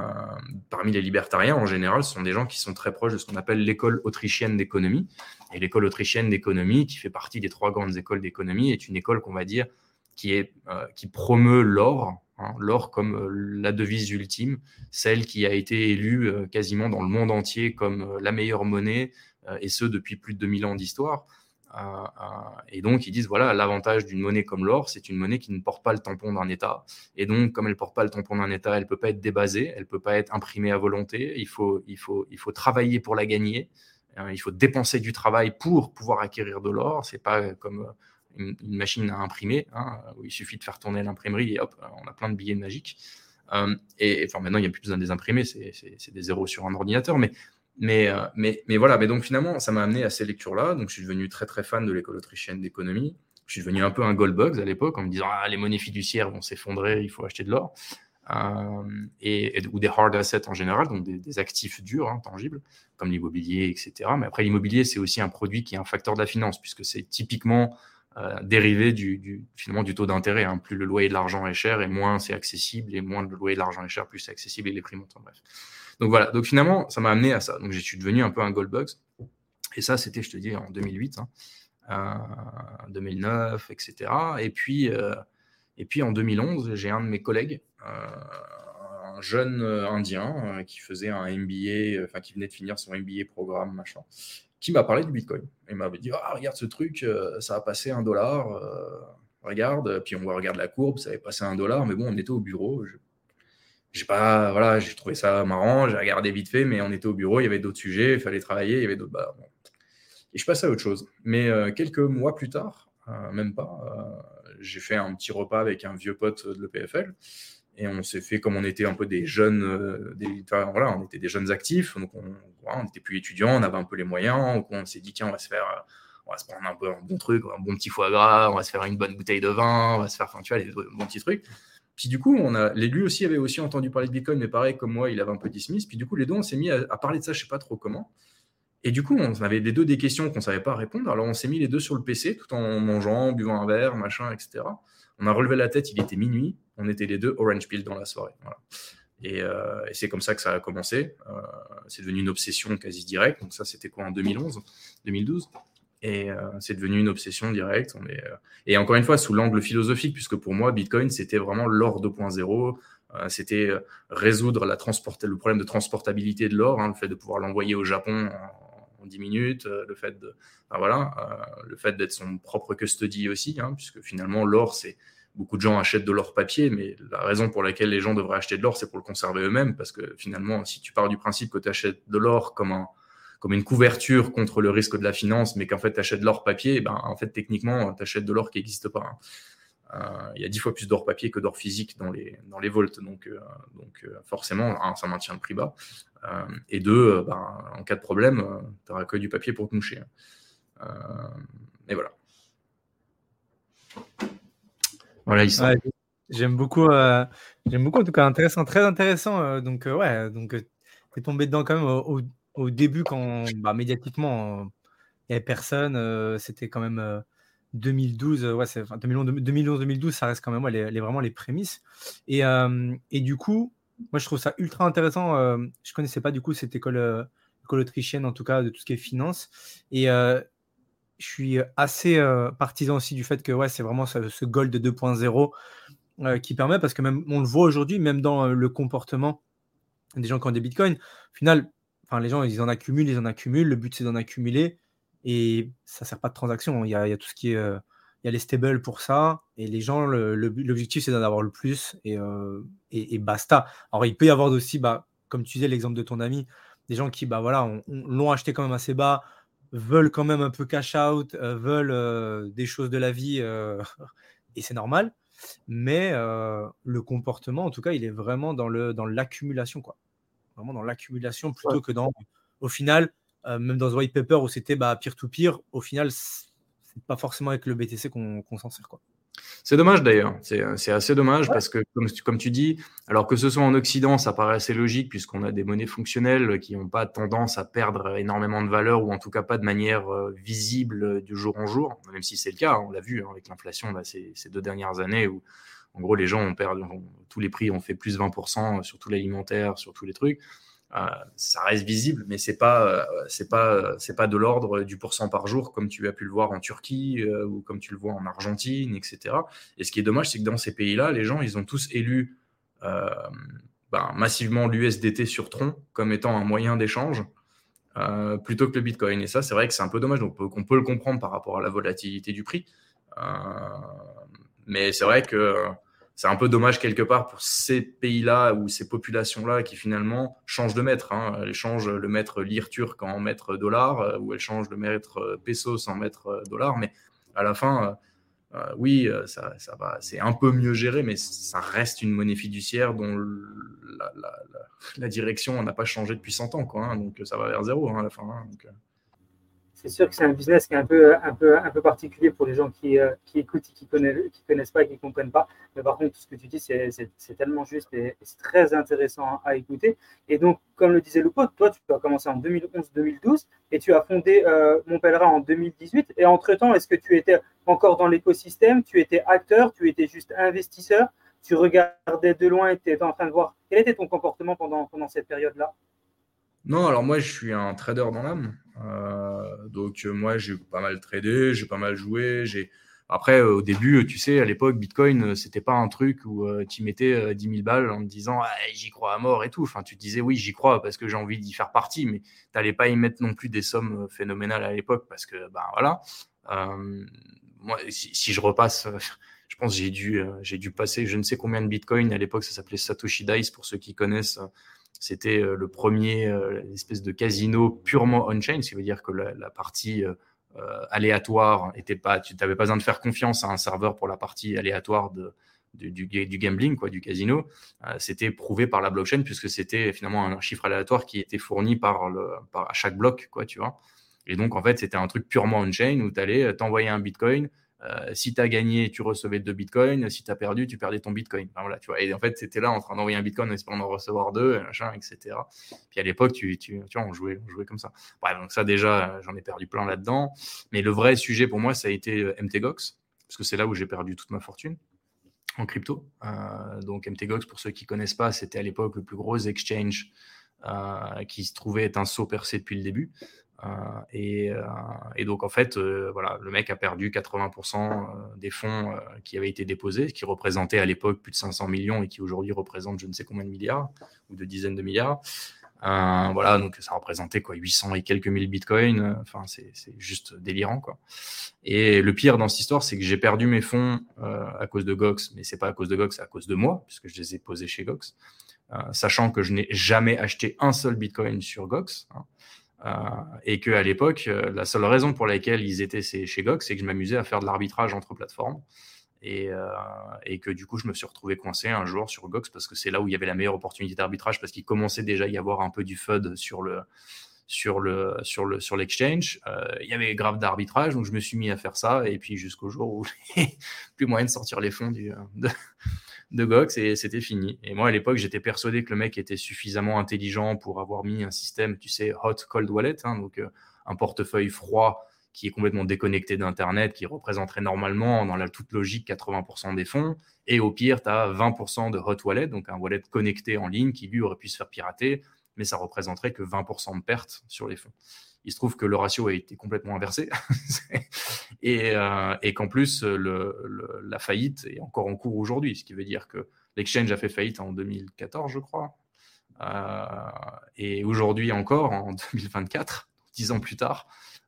parmi les libertariens, en général, ce sont des gens qui sont très proches de ce qu'on appelle l'école autrichienne d'économie. Et l'école autrichienne d'économie, qui fait partie des trois grandes écoles d'économie, est une école qu'on va dire qui, est, euh, qui promeut l'or, hein, l'or comme euh, la devise ultime, celle qui a été élue quasiment dans le monde entier comme la meilleure monnaie, et ce depuis plus de 2000 ans d'histoire. Euh, euh, et donc, ils disent, voilà, l'avantage d'une monnaie comme l'or, c'est une monnaie qui ne porte pas le tampon d'un État. Et donc, comme elle ne porte pas le tampon d'un État, elle ne peut pas être débasée, elle ne peut pas être imprimée à volonté. Il faut, il faut, il faut travailler pour la gagner. Euh, il faut dépenser du travail pour pouvoir acquérir de l'or. C'est pas comme une, machine à imprimer, hein, où il suffit de faire tourner l'imprimerie et hop, on a plein de billets magiques. et enfin, maintenant, il n'y a plus besoin de les imprimer, c'est des zéros sur un ordinateur. Mais mais, euh, mais, mais voilà, mais donc finalement, ça m'a amené à ces lectures-là. Donc je suis devenu très très fan de l'école autrichienne d'économie. Je suis devenu un peu un gold bugs à l'époque en me disant ah, les monnaies fiduciaires vont s'effondrer, il faut acheter de l'or. Euh, et, ou des hard assets en général, donc des, actifs durs, hein, tangibles, comme l'immobilier, etc. Mais après, l'immobilier, c'est aussi un produit qui est un facteur de la finance, puisque c'est typiquement euh, dérivé du, finalement, du taux d'intérêt. Hein. Plus le loyer de l'argent est cher, et moins c'est accessible, et moins le loyer de l'argent est cher, plus c'est accessible, et les prix montent. Bref. Donc voilà, donc finalement, ça m'a amené à ça. Donc je suis devenu un peu un gold bugs. Et ça, c'était, je te dis, en 2008, hein, 2009, etc. Et puis, euh, et puis en 2011, j'ai un de mes collègues, euh, un jeune euh, Indien euh, qui faisait un MBA, enfin qui venait de finir son MBA programme, machin, qui m'a parlé du Bitcoin. Il m'avait dit ah, regarde ce truc, ça a passé un dollar, regarde. Puis on regarde la courbe, ça avait passé un dollar, mais bon, on était au bureau. j'ai pas voilà j'ai trouvé ça marrant j'ai regardé vite fait mais on était au bureau il y avait d'autres sujets il fallait travailler il y avait d'autres et je passais à autre chose mais quelques mois plus tard même pas j'ai fait un petit repas avec un vieux pote de l'EPFL. Et on s'est fait comme on était un peu des jeunes, euh, voilà, on était des jeunes actifs, donc on n'était plus étudiants, on avait un peu les moyens, on s'est dit tiens, on va se faire, euh, on va se prendre un peu un bon truc, un bon petit foie gras, on va se faire une bonne bouteille de vin, on va se faire, enfin tu vois, des bons petits trucs. Puis du coup, on a, lui aussi avait aussi entendu parler de Bitcoin, mais pareil comme moi, il avait un peu dismiss. Puis du coup, les deux, on s'est mis à, parler de ça, je sais pas trop comment. Et du coup, on avait les deux des questions qu'on ne savait pas répondre. Alors, on s'est mis les deux sur le PC tout en mangeant, buvant un verre, machin, etc. On a relevé la tête, il était minuit. On était les deux orange peel dans la soirée. Euh, et, c'est comme ça que ça a commencé. Euh, c'est devenu une obsession quasi directe. Donc, ça, c'était quoi en 2011, 2012 et euh, c'est devenu une obsession directe. Et encore une fois, sous l'angle philosophique, puisque pour moi, Bitcoin, c'était vraiment l'or 2.0. c'était résoudre le problème de transportabilité de l'or, hein, le fait de pouvoir l'envoyer au Japon en 10 minutes, le fait de, voilà, le fait d'être son propre custody aussi, hein, puisque finalement l'or c'est beaucoup de gens achètent de l'or papier, mais la raison pour laquelle les gens devraient acheter de l'or, c'est pour le conserver eux-mêmes, parce que finalement, si tu pars du principe que tu achètes de l'or comme un une couverture contre le risque de la finance, mais qu'en fait tu achètes de l'or papier, ben en fait techniquement tu achètes de l'or qui n'existe pas. Hein. Euh, il y a dix fois plus d'or papier que d'or physique dans les, dans les volts. Donc, euh, euh, forcément, ça maintient le prix bas. et deux, ben, en cas de problème, tu n'auras que du papier pour te moucher. et voilà. J'aime beaucoup, j'aime beaucoup en tout cas intéressant, très intéressant. donc ouais, donc es tombé dedans quand même au, début quand bah, médiatiquement il n'y avait personne. C'était quand même 2012, ouais, 2011-2012, ça reste quand même les, vraiment les prémices. Et, euh, et, du coup, moi, je trouve ça ultra intéressant. Euh, je connaissais pas du coup cette école, euh, école autrichienne, en tout cas, de tout ce qui est finance. Et je suis assez partisan aussi du fait que ouais, c'est vraiment ce, ce Gold 2.0 qui permet, parce que même on le voit aujourd'hui, même dans le comportement des gens qui ont des bitcoins, au final, les gens, ils en accumulent, ils en accumulent. Le but, c'est d'en accumuler et ça sert pas de transaction. Il y a, tout ce qui est. Il y a les stables pour ça. Et les gens, l'objectif, c'est d'en avoir le plus. Et, euh, et, basta. Alors, il peut y avoir aussi, bah, comme tu disais, l'exemple de ton ami, des gens qui bah, voilà, l'ont acheté quand même assez bas, veulent quand même un peu cash out, euh, veulent des choses de la vie. et c'est normal. Mais le comportement, en tout cas, il est vraiment dans l'accumulation. Dans quoi. Vraiment dans l'accumulation plutôt que dans, au final, euh, même dans The White Paper où c'était bah, peer-to-peer, au final, c'est pas forcément avec le BTC qu'on s'en sert. Quoi. C'est dommage d'ailleurs, c'est assez dommage parce que comme, comme, tu dis, alors que ce soit en Occident, ça paraît assez logique puisqu'on a des monnaies fonctionnelles qui n'ont pas tendance à perdre énormément de valeur ou en tout cas pas de manière euh, visible du jour en jour, même si c'est le cas, hein, on l'a vu hein, avec l'inflation ces, ces, deux dernières années où en gros les gens ont perdu, tous les prix ont fait plus 20% sur tout l'alimentaire, sur tous les trucs. Euh, ça reste visible, mais c'est pas euh, c'est pas c'est pas de l'ordre du pourcent par jour comme tu as pu le voir en Turquie euh, ou comme tu le vois en Argentine, etc. Et ce qui est dommage, c'est que dans ces pays-là, les gens ils ont tous élu ben, massivement l'USDT sur Tron comme étant un moyen d'échange plutôt que le Bitcoin. Et ça, c'est vrai que c'est un peu dommage. Donc, on peut le comprendre par rapport à la volatilité du prix. mais c'est vrai que c'est un peu dommage quelque part pour ces pays-là ou ces populations-là qui finalement changent de maître. Hein. Elles changent le maître lire turc en maître dollar euh, ou elles changent le maître pesos en maître euh, dollar. Mais à la fin, euh, oui, ça, va, c'est un peu mieux géré, mais ça reste une monnaie fiduciaire dont la, direction n'a pas changé depuis 100 ans. Quoi, hein. donc ça va vers zéro hein, à la fin. C'est sûr que c'est un business qui est un peu, particulier pour les gens qui, euh, écoutent et qui connaissent, qui connaissent pas, qui comprennent pas. Mais par contre, tout ce que tu dis, c'est, tellement juste et, c'est très intéressant à, écouter. Et donc, comme le disait Lupo, toi, tu as commencé en 2011-2012 et tu as fondé euh, en 2018. Et entre-temps, est-ce que tu étais encore dans l'écosystème? Tu étais acteur? Tu étais juste investisseur? Tu regardais de loin et tu étais en train de voir quel était ton comportement pendant, pendant cette période-là? Non, alors moi, je suis un trader dans l'âme. Euh, donc, euh, moi, j'ai pas mal tradé, j'ai pas mal joué. J'ai... Après, euh, au début, tu sais, à l'époque, Bitcoin, c'était pas un truc où tu mettais 10 000 balles en te disant ah, j'y crois à mort et tout. Enfin, tu te disais oui, j'y crois parce que j'ai envie d'y faire partie, mais tu n'allais pas y mettre non plus des sommes phénoménales à l'époque parce que, ben voilà. moi, si, je repasse, je pense j'ai dû, j'ai dû passer je ne sais combien de Bitcoin. À l'époque, ça s'appelait Satoshi Dice pour ceux qui connaissent. C'était euh, le premier euh, espèce de casino purement on-chain, ce qui veut dire que la, partie euh, aléatoire était pas, tu n'avais pas besoin de faire confiance à un serveur pour la partie aléatoire du, du, gambling, quoi, du casino, c'était prouvé par la blockchain puisque c'était finalement un chiffre aléatoire qui était fourni par, le, par à chaque bloc, quoi, tu vois. Et donc, en fait, c'était un truc purement on-chain où tu allais t'envoyer un bitcoin, euh, si tu as gagné, tu recevais deux bitcoins. Si tu as perdu, tu perdais ton bitcoin. voilà, tu vois. Et en fait, c'était là en train d'envoyer un bitcoin en espérant en recevoir deux, etc. Puis à l'époque, tu, tu, tu on jouait, on jouait comme ça. Bref, donc ça, déjà, j'en ai perdu plein là-dedans. Mais le vrai sujet pour moi, ça a été euh, MTGOX, parce que c'est là où j'ai perdu toute ma fortune en crypto. Euh, donc MTGOX, pour ceux qui connaissent pas, c'était à l'époque le plus gros exchange qui se trouvait être un saut percé depuis le début. Euh, euh, et, donc, en fait, euh, voilà, le mec a perdu 80% des fonds qui avaient été déposés, qui représentaient à l'époque plus de 500 millions et qui aujourd'hui représentent je ne sais combien de milliards ou de dizaines de milliards. voilà, donc ça représentait quoi, 800 et quelques mille bitcoins. Enfin, c'est juste délirant, quoi. Et le pire dans cette histoire, c'est que j'ai perdu mes fonds à cause de Gox, mais c'est pas à cause de Gox, c'est à cause de moi, puisque je les ai posés chez Gox, sachant que je n'ai jamais acheté un seul bitcoin sur Gox. Hein. Euh, et qu'à l'époque, euh, la seule raison pour laquelle ils étaient chez Gox, c'est que je m'amusais à faire de l'arbitrage entre plateformes. Et, euh, et, que du coup, je me suis retrouvé coincé un jour sur Gox parce que c'est là où il y avait la meilleure opportunité d'arbitrage parce qu'il commençait déjà à y avoir un peu du FUD sur le sur le sur le sur l'exchange. il y avait grave d'arbitrage, donc je me suis mis à faire ça et puis jusqu'au jour où plus moyen de sortir les fonds du, Gox et c'était fini. Et moi, à l'époque, j'étais persuadé que le mec était suffisamment intelligent pour avoir mis un système, tu sais, hot cold wallet, hein, donc euh, un portefeuille froid qui est complètement déconnecté d'Internet, qui représenterait normalement, dans la toute logique, 80% des fonds. Et au pire, tu as 20% de hot wallet, donc un wallet connecté en ligne qui, lui, aurait pu se faire pirater, mais ça représenterait que 20% de pertes sur les fonds. Il se trouve que le ratio a été complètement inversé et, euh, et qu'en plus, la faillite est encore en cours aujourd'hui, ce qui veut dire que l'exchange a fait faillite en 2014, je crois. Euh, et aujourd'hui encore, en 2024, dix ans plus tard,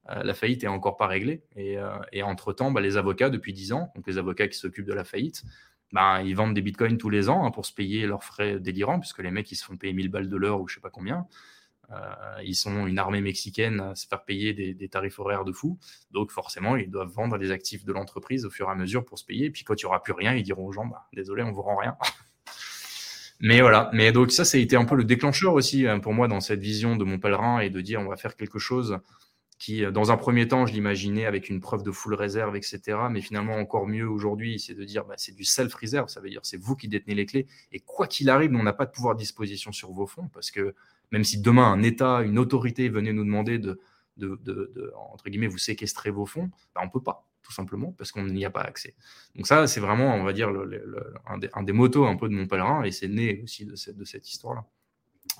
euh, la faillite est encore pas réglée. Et, et entre-temps, bah, les avocats, depuis dix ans, donc les avocats qui s'occupent de la faillite, bah, ils vendent des bitcoins tous les ans hein, pour se payer leurs frais délirants, puisque les mecs, ils se font payer 1000 balles de l'heure ou je sais pas combien. Euh, ils sont une armée mexicaine à se faire payer des, tarifs horaires de fou. Donc forcément, ils doivent vendre les actifs de l'entreprise au fur et à mesure pour se payer. Et puis quand il n'y aura plus rien, ils diront aux gens, bah, désolé, on vous rend rien. Mais voilà. Mais donc ça, ça a été un peu le déclencheur aussi hein, pour moi dans cette vision de mon pèlerin et de dire on va faire quelque chose qui, dans un premier temps, je l'imaginais avec une preuve de full réserve, etc. Mais finalement, encore mieux aujourd'hui, c'est de dire bah, c'est du self-réserve. Ça veut dire c'est vous qui détenez les clés. Et quoi qu'il arrive, on n'a pas de pouvoir de disposition sur vos fonds parce que même si demain un État, une autorité venait nous demander de, entre guillemets, vous séquestrer vos fonds, ben, on ne peut pas, tout simplement, parce qu'on n'y a pas accès. Donc ça, c'est vraiment, on va dire, un, des, un, motos un peu de mon pèlerin, et c'est né aussi de cette, de cette histoire-là.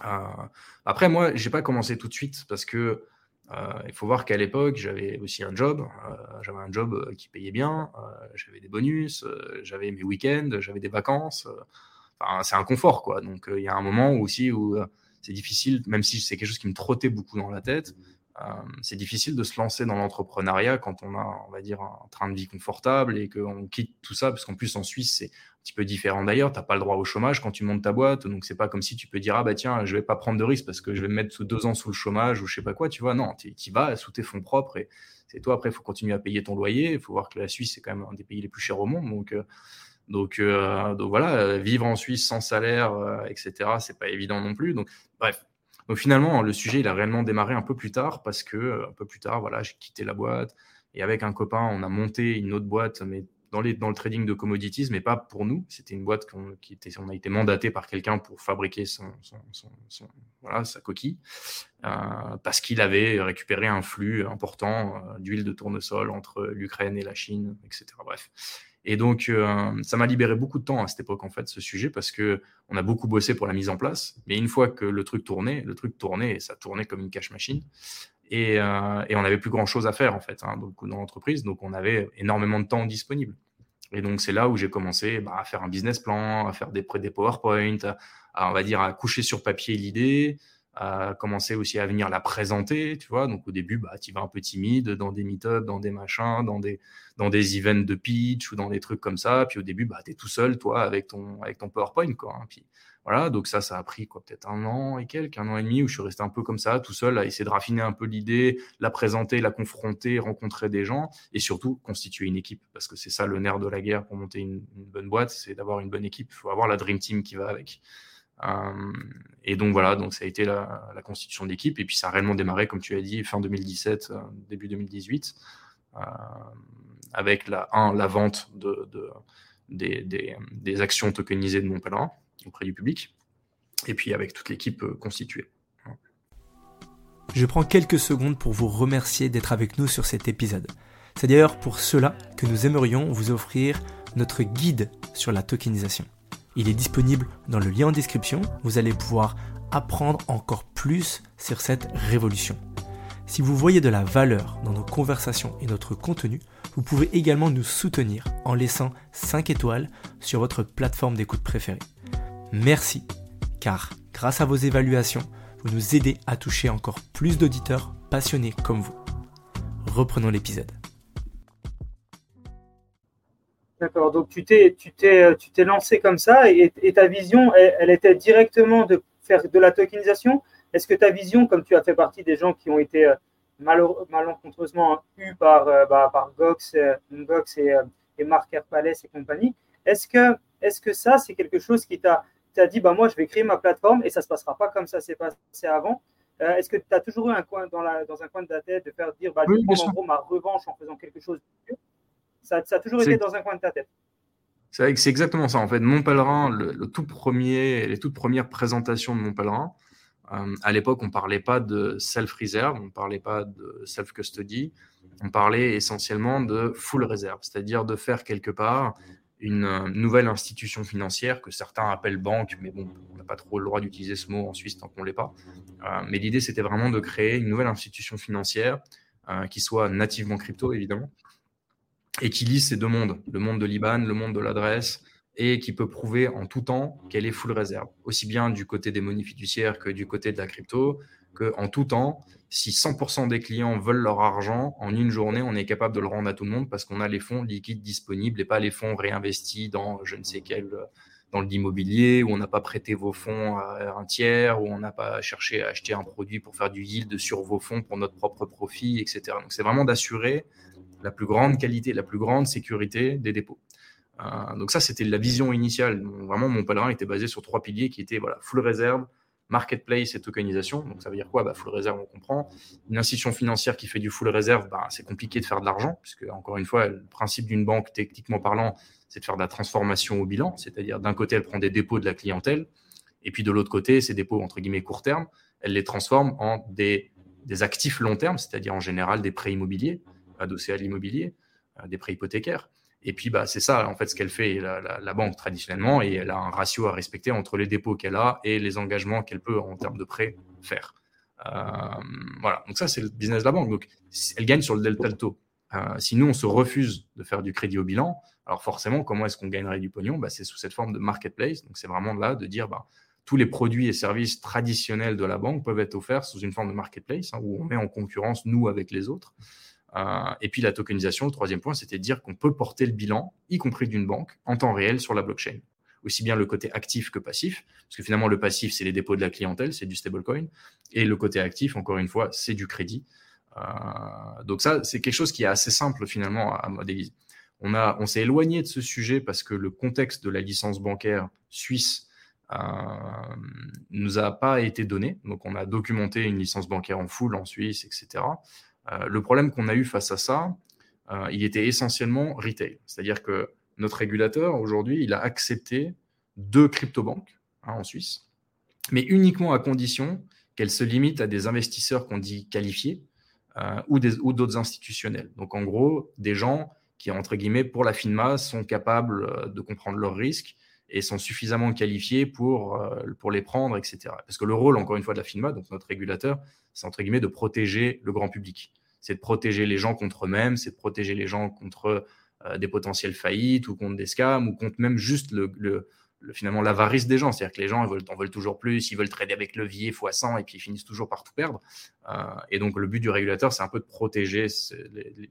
Euh, après, moi, j'ai pas commencé tout de suite, parce que euh, il faut voir qu'à l'époque, j'avais aussi un job. Euh, j'avais un job qui payait bien, j'avais des bonus, j'avais mes week-ends, j'avais des vacances. Enfin, c'est un confort, quoi. Donc, il y a un moment aussi où c'est difficile, même si c'est quelque chose qui me trottait beaucoup dans la tête, euh, c'est difficile de se lancer dans l'entrepreneuriat quand on a, on va dire, un train de vie confortable et qu'on quitte tout ça, parce qu'en plus en Suisse, c'est un petit peu différent d'ailleurs. Tu n'as pas le droit au chômage quand tu montes ta boîte, donc c'est pas comme si tu peux dire ah bah tiens, je vais pas prendre de risque parce que je vais me mettre sous deux ans sous le chômage ou je sais pas quoi. Tu vois, non, tu vas sous tes fonds propres et c'est toi après, il faut continuer à payer ton loyer. Il faut voir que la Suisse c'est quand même un des pays les plus chers au monde, donc euh, donc, euh, donc voilà, vivre en Suisse sans salaire, euh, etc., c'est pas évident non plus. Donc, bref, Donc finalement, le sujet, il a réellement démarré un peu plus tard parce que un peu plus tard, voilà, j'ai quitté la boîte et avec un copain, on a monté une autre boîte, mais dans, le trading de commodities, mais pas pour nous. C'était une boîte qu'on, qui était, on a été mandaté par quelqu'un pour fabriquer sa coquille, euh, parce qu'il avait récupéré un flux important euh, d'huile de tournesol entre l'Ukraine et la Chine, etc. Bref. Et donc, euh, ça m'a libéré beaucoup de temps à cette époque, en fait, ce sujet, parce que on a beaucoup bossé pour la mise en place. Mais une fois que le truc tournait, le truc tournait et ça tournait comme une cash machine. Euh, et, on n'avait plus grand chose à faire en fait hein, dans l'entreprise, donc on avait énormément de temps disponible. Et donc c'est là où j'ai commencé bah, à faire un business plan, à faire des, des PowerPoint, à, on va dire à coucher sur papier l'idée, à commencer aussi à venir la présenter, tu vois. Donc au début, bah, tu vas un peu timide dans des meet dans des machins, dans des, dans des events de pitch ou dans des trucs comme ça. Puis au début, bah, tu es tout seul, toi, avec ton, avec ton PowerPoint, quoi. Hein. Puis voilà, donc ça, ça a pris quoi, peut-être un an et quelques, un an et demi où je suis resté un peu comme ça, tout seul, à essayer de raffiner un peu l'idée, la présenter, la confronter, rencontrer des gens et surtout constituer une équipe. Parce que c'est ça le nerf de la guerre pour monter une, bonne boîte, c'est d'avoir une bonne équipe. Il faut avoir la dream team qui va avec. Euh, et donc voilà, donc ça a été la, constitution d'équipe et puis ça a réellement démarré, comme tu as dit, fin 2017, euh, début 2018, euh, avec la, un, la vente de, des, des, actions tokenisées de mon pèlerin auprès du public, et puis avec toute l'équipe constituée. Je prends quelques secondes pour vous remercier d'être avec nous sur cet épisode. C'est d'ailleurs pour cela que nous aimerions vous offrir notre guide sur la tokenisation. Il est disponible dans le lien en description, vous allez pouvoir apprendre encore plus sur cette révolution. Si vous voyez de la valeur dans nos conversations et notre contenu, vous pouvez également nous soutenir en laissant 5 étoiles sur votre plateforme d'écoute préférée. Merci, car grâce à vos évaluations, vous nous aidez à toucher encore plus d'auditeurs passionnés comme vous. Reprenons l'épisode. D'accord, donc tu t'es, tu t'es, tu t'es lancé comme ça et, ta vision, elle, était directement de faire de la tokenisation. Est-ce que ta vision, comme tu as fait partie des gens qui ont été euh, malencontreusement eus par, euh, bah, par Gox, euh, et, et Herpales et compagnie, est-ce que, est-ce que ça, c'est quelque chose qui t'a as dit, bah, moi, je vais créer ma plateforme et ça ne se passera pas comme ça s'est passé avant? Euh, est-ce que tu as toujours eu un coin dans, la, dans un coin de ta tête de faire dire, bah, je prends en gros ma revanche en faisant quelque chose de mieux? Ça, ça, a toujours été dans un coin de ta tête C'est exactement ça. En fait, Mon Pèlerin, le, tout premier, les toutes premières présentations de Mon Pèlerin, euh, à l'époque, on ne parlait pas de self-reserve, on ne parlait pas de self-custody, on parlait essentiellement de full reserve, c'est-à-dire de faire quelque part une euh, nouvelle institution financière que certains appellent banque, mais bon, on n'a pas trop le droit d'utiliser ce mot en Suisse tant qu'on ne l'est pas. Euh, mais l'idée, c'était vraiment de créer une nouvelle institution financière euh, qui soit nativement crypto, évidemment, et qui lise ces deux mondes, le monde de l'IBAN, le monde de l'adresse, et qui peut prouver en tout temps qu'elle est full réserve, aussi bien du côté des monnaies fiduciaires que du côté de la crypto, qu'en tout temps, si 100% des clients veulent leur argent, en une journée, on est capable de le rendre à tout le monde parce qu'on a les fonds liquides disponibles et pas les fonds réinvestis dans je ne sais quel dans l'immobilier, où on n'a pas prêté vos fonds à un tiers, où on n'a pas cherché à acheter un produit pour faire du yield sur vos fonds pour notre propre profit, etc. Donc c'est vraiment d'assurer la plus grande qualité, la plus grande sécurité des dépôts. Euh, donc ça, c'était la vision initiale. Vraiment, mon pèlerin était basé sur trois piliers qui étaient voilà, full réserve, marketplace et tokenisation. Donc ça veut dire quoi? Bah, Full réserve, on comprend. Une institution financière qui fait du full réserve, bah, c'est compliqué de faire de l'argent, puisque encore une fois, le principe d'une banque, techniquement parlant, c'est de faire de la transformation au bilan. C'est-à-dire d'un côté, elle prend des dépôts de la clientèle, et puis de l'autre côté, ces dépôts, entre guillemets, court terme, elle les transforme en des, des actifs long terme, c'est-à-dire en général des prêts immobiliers, adossés à l'immobilier, euh, des prêts hypothécaires. Et puis, bah, c'est ça, en fait, ce qu'elle fait, la, banque traditionnellement, et elle a un ratio à respecter entre les dépôts qu'elle a et les engagements qu'elle peut, en termes de prêts, faire. Euh, voilà, donc ça, c'est le business de la banque. Donc, elle gagne sur le delta de taux. Euh, si nous, on se refuse de faire du crédit au bilan, alors forcément, comment est-ce qu'on gagnerait du pognon? Bah, C'est sous cette forme de marketplace. Donc, c'est vraiment là de dire, bah, tous les produits et services traditionnels de la banque peuvent être offerts sous une forme de marketplace, hein, où on met en concurrence nous avec les autres. Euh, et puis la tokenisation, le troisième point, c'était de dire qu'on peut porter le bilan, y compris d'une banque, en temps réel sur la blockchain. Aussi bien le côté actif que passif, parce que finalement le passif, c'est les dépôts de la clientèle, c'est du stablecoin, et le côté actif, encore une fois, c'est du crédit. Euh, donc ça, c'est quelque chose qui est assez simple finalement à modéliser. On, on s'est éloigné de ce sujet parce que le contexte de la licence bancaire suisse nous a pas été donné. Donc, on a documenté une licence bancaire en full en Suisse, etc. le problème qu'on a eu face à ça, il était essentiellement retail. C'est-à-dire que notre régulateur, aujourd'hui, il a accepté deux crypto-banques hein, en Suisse, mais uniquement à condition qu'elles se limitent à des investisseurs qu'on dit qualifiés euh, ou d'autres institutionnels. Donc en gros, des gens qui, entre guillemets, pour la FINMA, sont capables euh, de comprendre leurs risques et sont suffisamment qualifiés pour, euh, pour les prendre, etc. Parce que le rôle, encore une fois, de la FINMA, donc notre régulateur, c'est entre guillemets de protéger le grand public. C'est de protéger les gens contre eux-mêmes, c'est de protéger les gens contre des potentielles faillites ou contre des scams ou contre même juste le, finalement l'avarice des gens. C'est-à-dire que les gens veulent, en veulent toujours plus, ils veulent trader avec levier x 100 et puis ils finissent toujours par tout perdre. Euh, et donc le but du régulateur, c'est un peu de protéger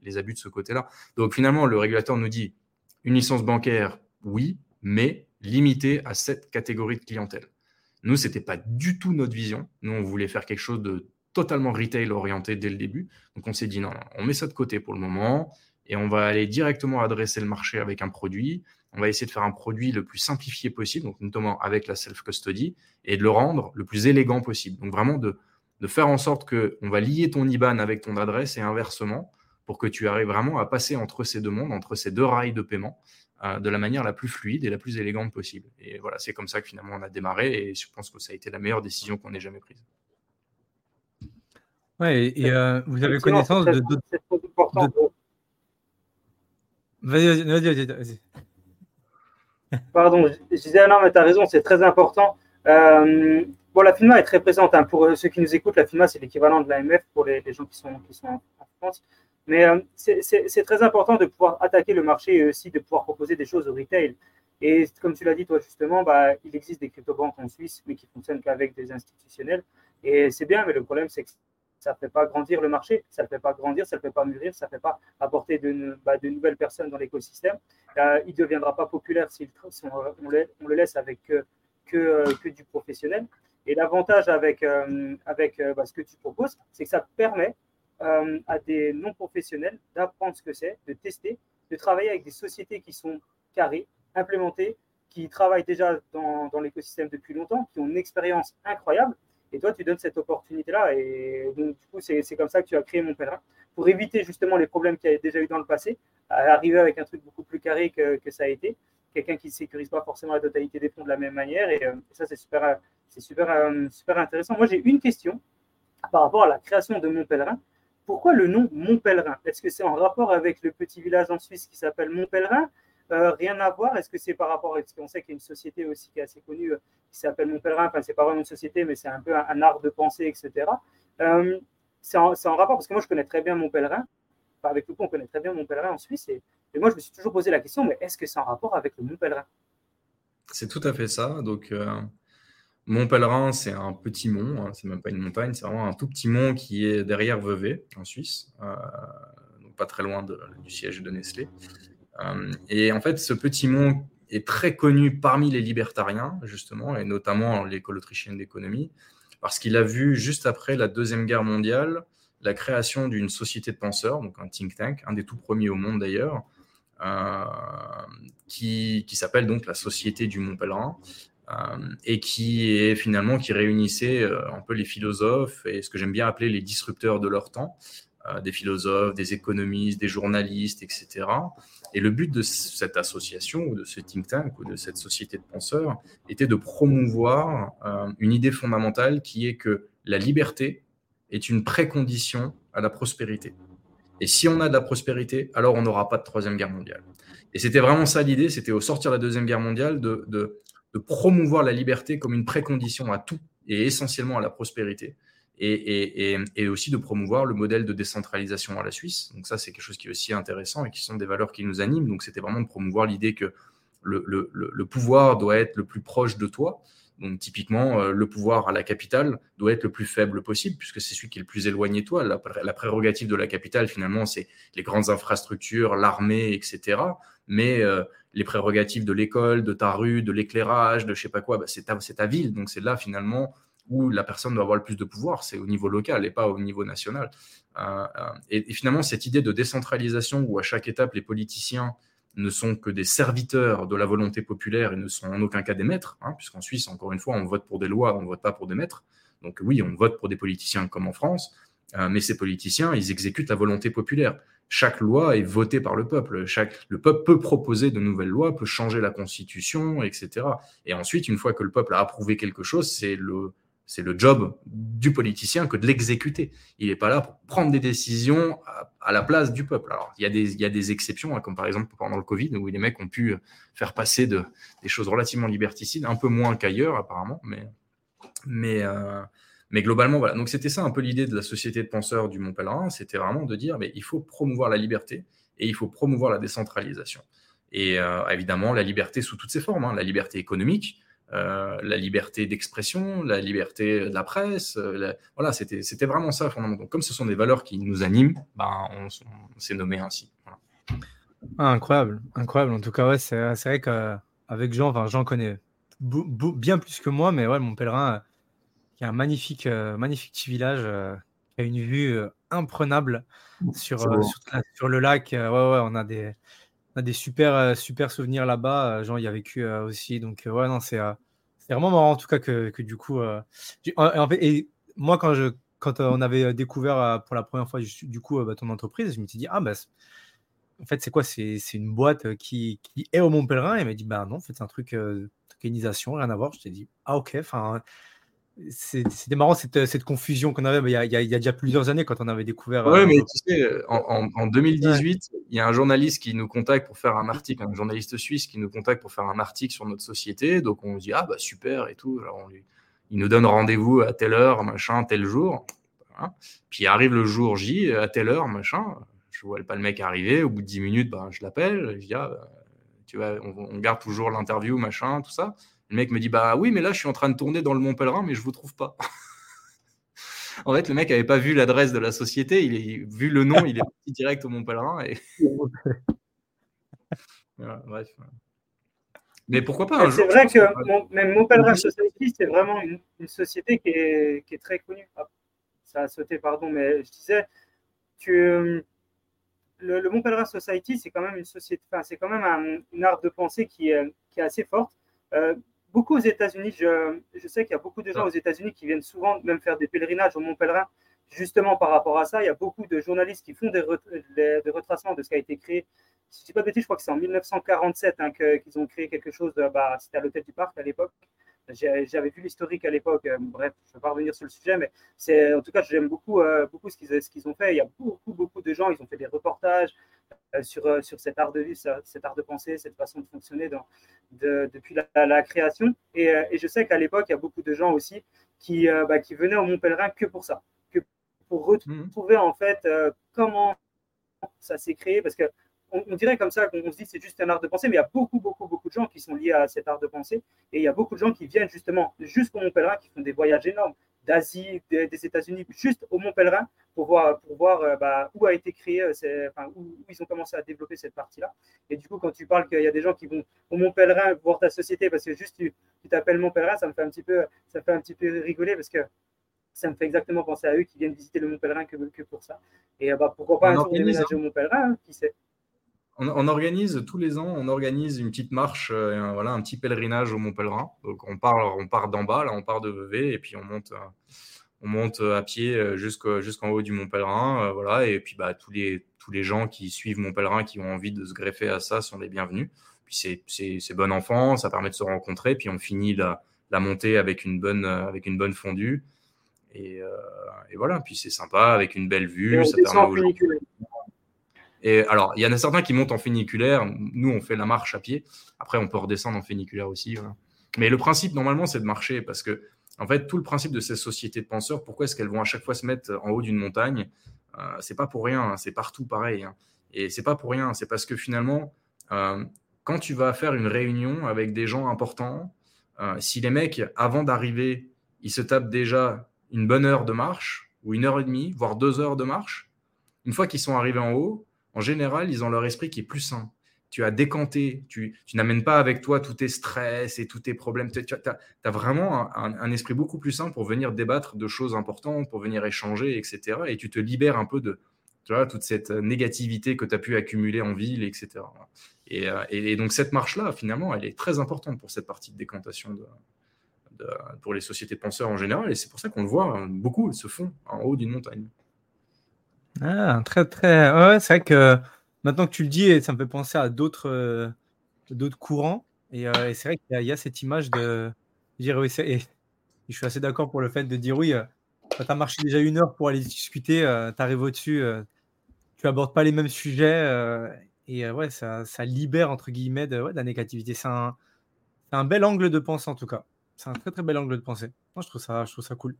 les, abus de ce côté-là. Donc finalement, le régulateur nous dit une licence bancaire, oui, mais limitée à cette catégorie de clientèle. Nous, ce n'était pas du tout notre vision. Nous, on voulait faire quelque chose de totalement retail orienté dès le début. Donc on s'est dit non, on met ça de côté pour le moment et on va aller directement adresser le marché avec un produit on va essayer de faire un produit le plus simplifié possible, donc notamment avec la self-custody, et de le rendre le plus élégant possible. Donc vraiment de, faire en sorte qu'on va lier ton IBAN avec ton adresse et inversement, pour que tu arrives vraiment à passer entre ces deux mondes, entre ces deux rails de paiement, euh, de la manière la plus fluide et la plus élégante possible. Et voilà, c'est comme ça que finalement on a démarré, et je pense que ça a été la meilleure décision qu'on ait jamais prise. Ouais, et, euh, vous avez connaissance de... Vas-y, vas-y, vas-y. Pardon, je, disais, ah non, mais tu as raison, c'est très important. Euh, bon, la FINMA est très présente. Hein. Pour ceux qui nous écoutent, la FINMA, c'est l'équivalent de l'AMF pour les, gens qui sont, qui sont en France. Mais euh, c'est très important de pouvoir attaquer le marché et aussi de pouvoir proposer des choses au retail. Et comme tu l'as dit, toi, justement, bah, il existe des crypto-banques en Suisse, mais qui fonctionnent qu'avec des institutionnels. Et c'est bien, mais le problème, c'est que ça ne fait pas grandir le marché, ça ne fait pas grandir, ça ne fait pas mûrir, ça ne fait pas apporter de, bah, nouvelles personnes dans l'écosystème. Euh, il ne deviendra pas populaire si, on, le, laisse avec que, que, du professionnel. Et l'avantage avec, euh, euh, bah, ce que tu proposes, c'est que ça permet à des non-professionnels d'apprendre ce que c'est, de tester, de travailler avec des sociétés qui sont carrées, implémentées, qui travaillent déjà dans l'écosystème depuis longtemps, qui ont une expérience incroyable et toi, tu donnes cette opportunité-là. Et donc, du coup, c'est comme ça que tu as créé mon pèlerin pour éviter justement les problèmes qu'il y a déjà eu dans le passé, arriver avec un truc beaucoup plus carré que, ça a été. Quelqu'un qui ne sécurise pas forcément la totalité des fonds de la même manière. Et, euh, ça, c'est euh, super intéressant. Moi, j'ai une question par rapport à la création de mon pèlerin. Pourquoi le nom Mon Pèlerin Est-ce que c'est en rapport avec le petit village en Suisse qui s'appelle Mon Pèlerin euh, rien à voir. Est-ce que c'est par rapport à ce qu'on sait qu'il y a une société aussi qui est assez connue euh, qui s'appelle Mon Pèlerin Enfin, c'est pas vraiment une société, mais c'est un peu un, art de pensée, etc. Euh, c'est en, rapport parce que moi, je connais très bien Mon Pèlerin. avec le coup, on connaît très bien Mon Pèlerin en Suisse. Et, moi, je me suis toujours posé la question, mais est-ce que c'est en rapport avec le Mon Pèlerin? C'est tout à fait ça. Donc, Mont Pèlerin, c'est un petit mont, hein, c'est même pas une montagne, c'est vraiment un tout petit mont qui est derrière Vevey, en Suisse, donc pas très loin du siège de Nestlé. Euh, et en fait, ce petit mont est très connu parmi les libertariens, justement, et notamment l'école autrichienne d'économie, parce qu'il a vu juste après la Deuxième Guerre mondiale la création d'une société de penseurs, donc un think tank, un des tout premiers au monde d'ailleurs, euh, qui, qui s'appelle donc la Société du Mont Pèlerin, euh, et qui est finalement qui réunissait un peu les philosophes et ce que j'aime bien appeler les disrupteurs de leur temps, des philosophes, des économistes, des journalistes, etc. Et le but de cette association ou de ce think tank ou de cette société de penseurs était de promouvoir euh, une idée fondamentale qui est que la liberté est une précondition à la prospérité. Et si on a de la prospérité, alors on n'aura pas de troisième guerre mondiale. Et c'était vraiment ça l'idée, c'était au sortir de la deuxième guerre mondiale de promouvoir la liberté comme une précondition à tout et essentiellement à la prospérité et, aussi de promouvoir le modèle de décentralisation à la Suisse. Donc ça, c'est quelque chose qui est aussi intéressant et qui sont des valeurs qui nous animent. Donc c'était vraiment de promouvoir l'idée que le, pouvoir doit être le plus proche de toi. Donc typiquement, euh, le pouvoir à la capitale doit être le plus faible possible, puisque c'est celui qui est le plus éloigné de toi. La, prérogative de la capitale, finalement, c'est les grandes infrastructures, l'armée, etc. Mais euh, les prérogatives de l'école, de ta rue, de l'éclairage, de je sais pas quoi, bah, c'est ta, ta, ville. Donc c'est là, finalement, où la personne doit avoir le plus de pouvoir, c'est au niveau local et pas au niveau national. Euh, euh, et, finalement, cette idée de décentralisation où à chaque étape, les politiciens ne sont que des serviteurs de la volonté populaire et ne sont en aucun cas des maîtres, hein, puisqu'en Suisse, encore une fois, on vote pour des lois, on ne vote pas pour des maîtres. Donc oui, on vote pour des politiciens comme en France, euh, mais ces politiciens, ils exécutent la volonté populaire. Chaque loi est votée par le peuple. Le peuple peut proposer de nouvelles lois, peut changer la constitution, etc. Et ensuite, une fois que le peuple a approuvé quelque chose, c'est le, c'est le job du politicien que de l'exécuter. Il n'est pas là pour prendre des décisions à, la place du peuple. Alors, il y a des, exceptions, hein, comme par exemple pendant le Covid, où les mecs ont pu faire passer de, des choses relativement liberticides, un peu moins qu'ailleurs apparemment, euh, mais globalement, voilà. Donc, c'était ça un peu l'idée de la société de penseurs du Mont Pèlerin, c'était vraiment de dire, mais il faut promouvoir la liberté et il faut promouvoir la décentralisation. Et euh, évidemment, la liberté sous toutes ses formes, hein. la liberté économique, euh, la liberté d'expression, la liberté de la presse. Euh, voilà, c'était, c'était vraiment ça, fondamentalement. Donc, comme ce sont des valeurs qui nous animent, ben, on, s'est nommé ainsi. Ah, incroyable, incroyable. En tout cas, ouais, c'est, c'est vrai qu'avec Jean, enfin, Jean connaît bien plus que moi, mais ouais, mon pèlerin, qui a un magnifique, euh, magnifique petit village, qui a une vue imprenable sur, sur, le lac. ouais, ouais, on a des, on a des super, super souvenirs là-bas. Jean y a vécu aussi. Donc, ouais, non, c'est vraiment marrant en tout cas que, que du coup. En, fait, moi, quand, je, quand on avait découvert pour la première fois du coup bah, ton entreprise, je me suis dit, ah, bah, en fait, c'est quoi C'est une boîte qui, qui, est au Mont Pèlerin. Elle m'a dit, bah non, en fait, c'est un truc d'organisation, rien à voir. Je t'ai dit, ah, ok. Enfin, c'était marrant cette, cette confusion qu'on avait il y, a, il y, a, déjà plusieurs années quand on avait découvert. Oui, euh, mais tu sais, en, en, 2018, il y a un journaliste qui nous contacte pour faire un article, un journaliste suisse qui nous contacte pour faire un article sur notre société. Donc on dit ah bah super et tout. Alors on lui, il nous donne rendez-vous à telle heure, machin, tel jour. Puis arrive le jour J à telle heure, machin. Je vois pas le mec arriver. Au bout de 10 minutes, bah, je l'appelle. Je dis ah, bah, tu vois, on, on garde toujours l'interview, machin, tout ça. Le mec me dit Bah oui, mais là, je suis en train de tourner dans le Mont Pèlerin, mais je ne vous trouve pas. en fait, le mec n'avait pas vu l'adresse de la société, il a vu le nom, il est parti direct au Mont Pèlerin. Et... bref. Mais pourquoi pas C'est vrai que même Mont Pèlerin Society, c'est vraiment une, société qui est, qui est, très connue. Ah, ça a sauté, pardon, mais je disais que le, le Mont Pèlerin Society, c'est quand même une société, enfin, c'est quand même un, une art de pensée qui est, qui est assez forte. Euh, beaucoup aux États-Unis. Je, je, sais qu'il y a beaucoup de gens aux États-Unis qui viennent souvent même faire des pèlerinages au Mont Pèlerin. Justement par rapport à ça, il y a beaucoup de journalistes qui font des, retracements de ce qui a été créé. Si je ne dis pas de bêtises, je crois que c'est en 1947 hein, qu'ils ont créé quelque chose. Bah, C'était à l'hôtel du Parc à l'époque. J'avais vu l'historique à l'époque. Euh, bref, je ne vais pas revenir sur le sujet, mais c'est en tout cas, j'aime beaucoup, euh, beaucoup ce qu'ils ont fait. Il y a beaucoup, beaucoup de gens. Ils ont fait des reportages euh, sur, sur cet art de vivre, cet art de penser, cette façon de fonctionner dans, depuis la, création. Et, et, je sais qu'à l'époque, il y a beaucoup de gens aussi qui, bah, qui venaient au Mont Pèlerin que pour ça, que pour mmh. retrouver en fait comment ça s'est créé, parce que on, dirait comme ça qu'on se dit c'est juste un art de pensée, mais il y a beaucoup, beaucoup, beaucoup de gens qui sont liés à cet art de pensée. Et il y a beaucoup de gens qui viennent justement jusqu'au Mont Pèlerin, qui font des voyages énormes d'Asie, des, États-Unis, juste au Mont Pèlerin pour voir, pour voir euh, bah, où a été créé, euh, enfin, où, ils ont commencé à développer cette partie-là. Et du coup, quand tu parles qu'il y a des gens qui vont au Mont Pèlerin voir ta société parce que juste tu t'appelles Mont Pèlerin, ça me fait un petit peu, ça fait un petit peu rigoler parce que ça me fait exactement penser à eux qui viennent visiter le Mont Pèlerin que, que pour ça. Et bah, pourquoi pas un jour déménager au Mont Pèlerin, hein, qui sait on, organise tous les ans, on organise une petite marche, euh, un, voilà, un petit pèlerinage au Mont Pèlerin. Donc on part, on part d'en bas, là, on part de Vevey, et puis on monte, euh, on monte à pied euh, jusqu'en haut du Mont Pèlerin, voilà. Et puis bah tous les tous les gens qui suivent Mont Pèlerin, qui ont envie de se greffer à ça, sont les bienvenus. Puis c'est bon enfant, ça permet de se rencontrer, puis on finit la, la montée avec une bonne avec une bonne fondue. Et, et voilà, puis c'est sympa avec une belle vue. Ça permet et alors, il y en a certains qui montent en funiculaire. Nous, on fait la marche à pied. Après, on peut redescendre en funiculaire aussi. Mais le principe, normalement, c'est de marcher parce que, en fait, tout le principe de ces sociétés de penseurs, pourquoi est-ce qu'elles vont à chaque fois se mettre en haut d'une montagne euh, C'est pas pour rien. Hein. C'est partout pareil. Hein. Et c'est pas pour rien. C'est parce que finalement, euh, quand tu vas faire une réunion avec des gens importants, euh, si les mecs, avant d'arriver, ils se tapent déjà une bonne heure de marche ou une heure et demie, voire deux heures de marche, une fois qu'ils sont arrivés en haut, en général, ils ont leur esprit qui est plus sain. Tu as décanté, tu, n'amènes pas avec toi tous tes stress et tous tes problèmes. Tu as, vraiment un, esprit beaucoup plus sain pour venir débattre de choses importantes, pour venir échanger, etc. Et tu te libères un peu de toute cette négativité que tu as pu accumuler en ville, etc. Et, donc cette marche-là, finalement, elle est très importante pour cette partie de décantation pour les sociétés penseurs en général. Et c'est pour ça qu'on le voit, hein, beaucoup se font en haut d'une montagne. Ah, très, très. Ouais, c'est vrai que maintenant que tu le dis, ça me fait penser à d'autres euh, d'autres courants. Et, euh, c'est vrai qu'il y, a cette image de dire oui, et, je suis assez d'accord pour le fait de dire oui, euh, tu as marché déjà une heure pour aller discuter, tu arrives au-dessus, tu abordes pas les mêmes sujets. et ouais, ça, ça, libère entre guillemets de, la négativité. C'est un, un bel angle de pensée en tout cas. C'est un très très bel angle de pensée. Moi, je trouve ça, je trouve ça cool.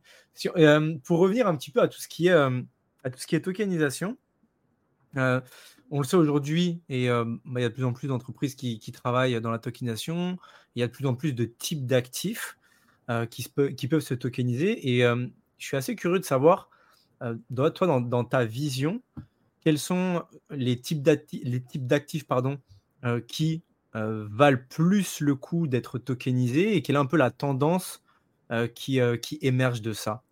pour revenir un petit peu à tout ce qui est à tout ce qui est tokenisation. Euh, on le sait aujourd'hui, et euh, bah, il y a de plus en plus d'entreprises qui, travaillent dans la tokenisation. Il y a de plus en plus de types d'actifs euh, qui, peuvent se tokeniser. Et je suis assez curieux de savoir, toi, dans, ta vision, quels sont les types d'actifs qui valent plus le coup d'être tokenisés et quelle est un peu la tendance qui émerge de ça?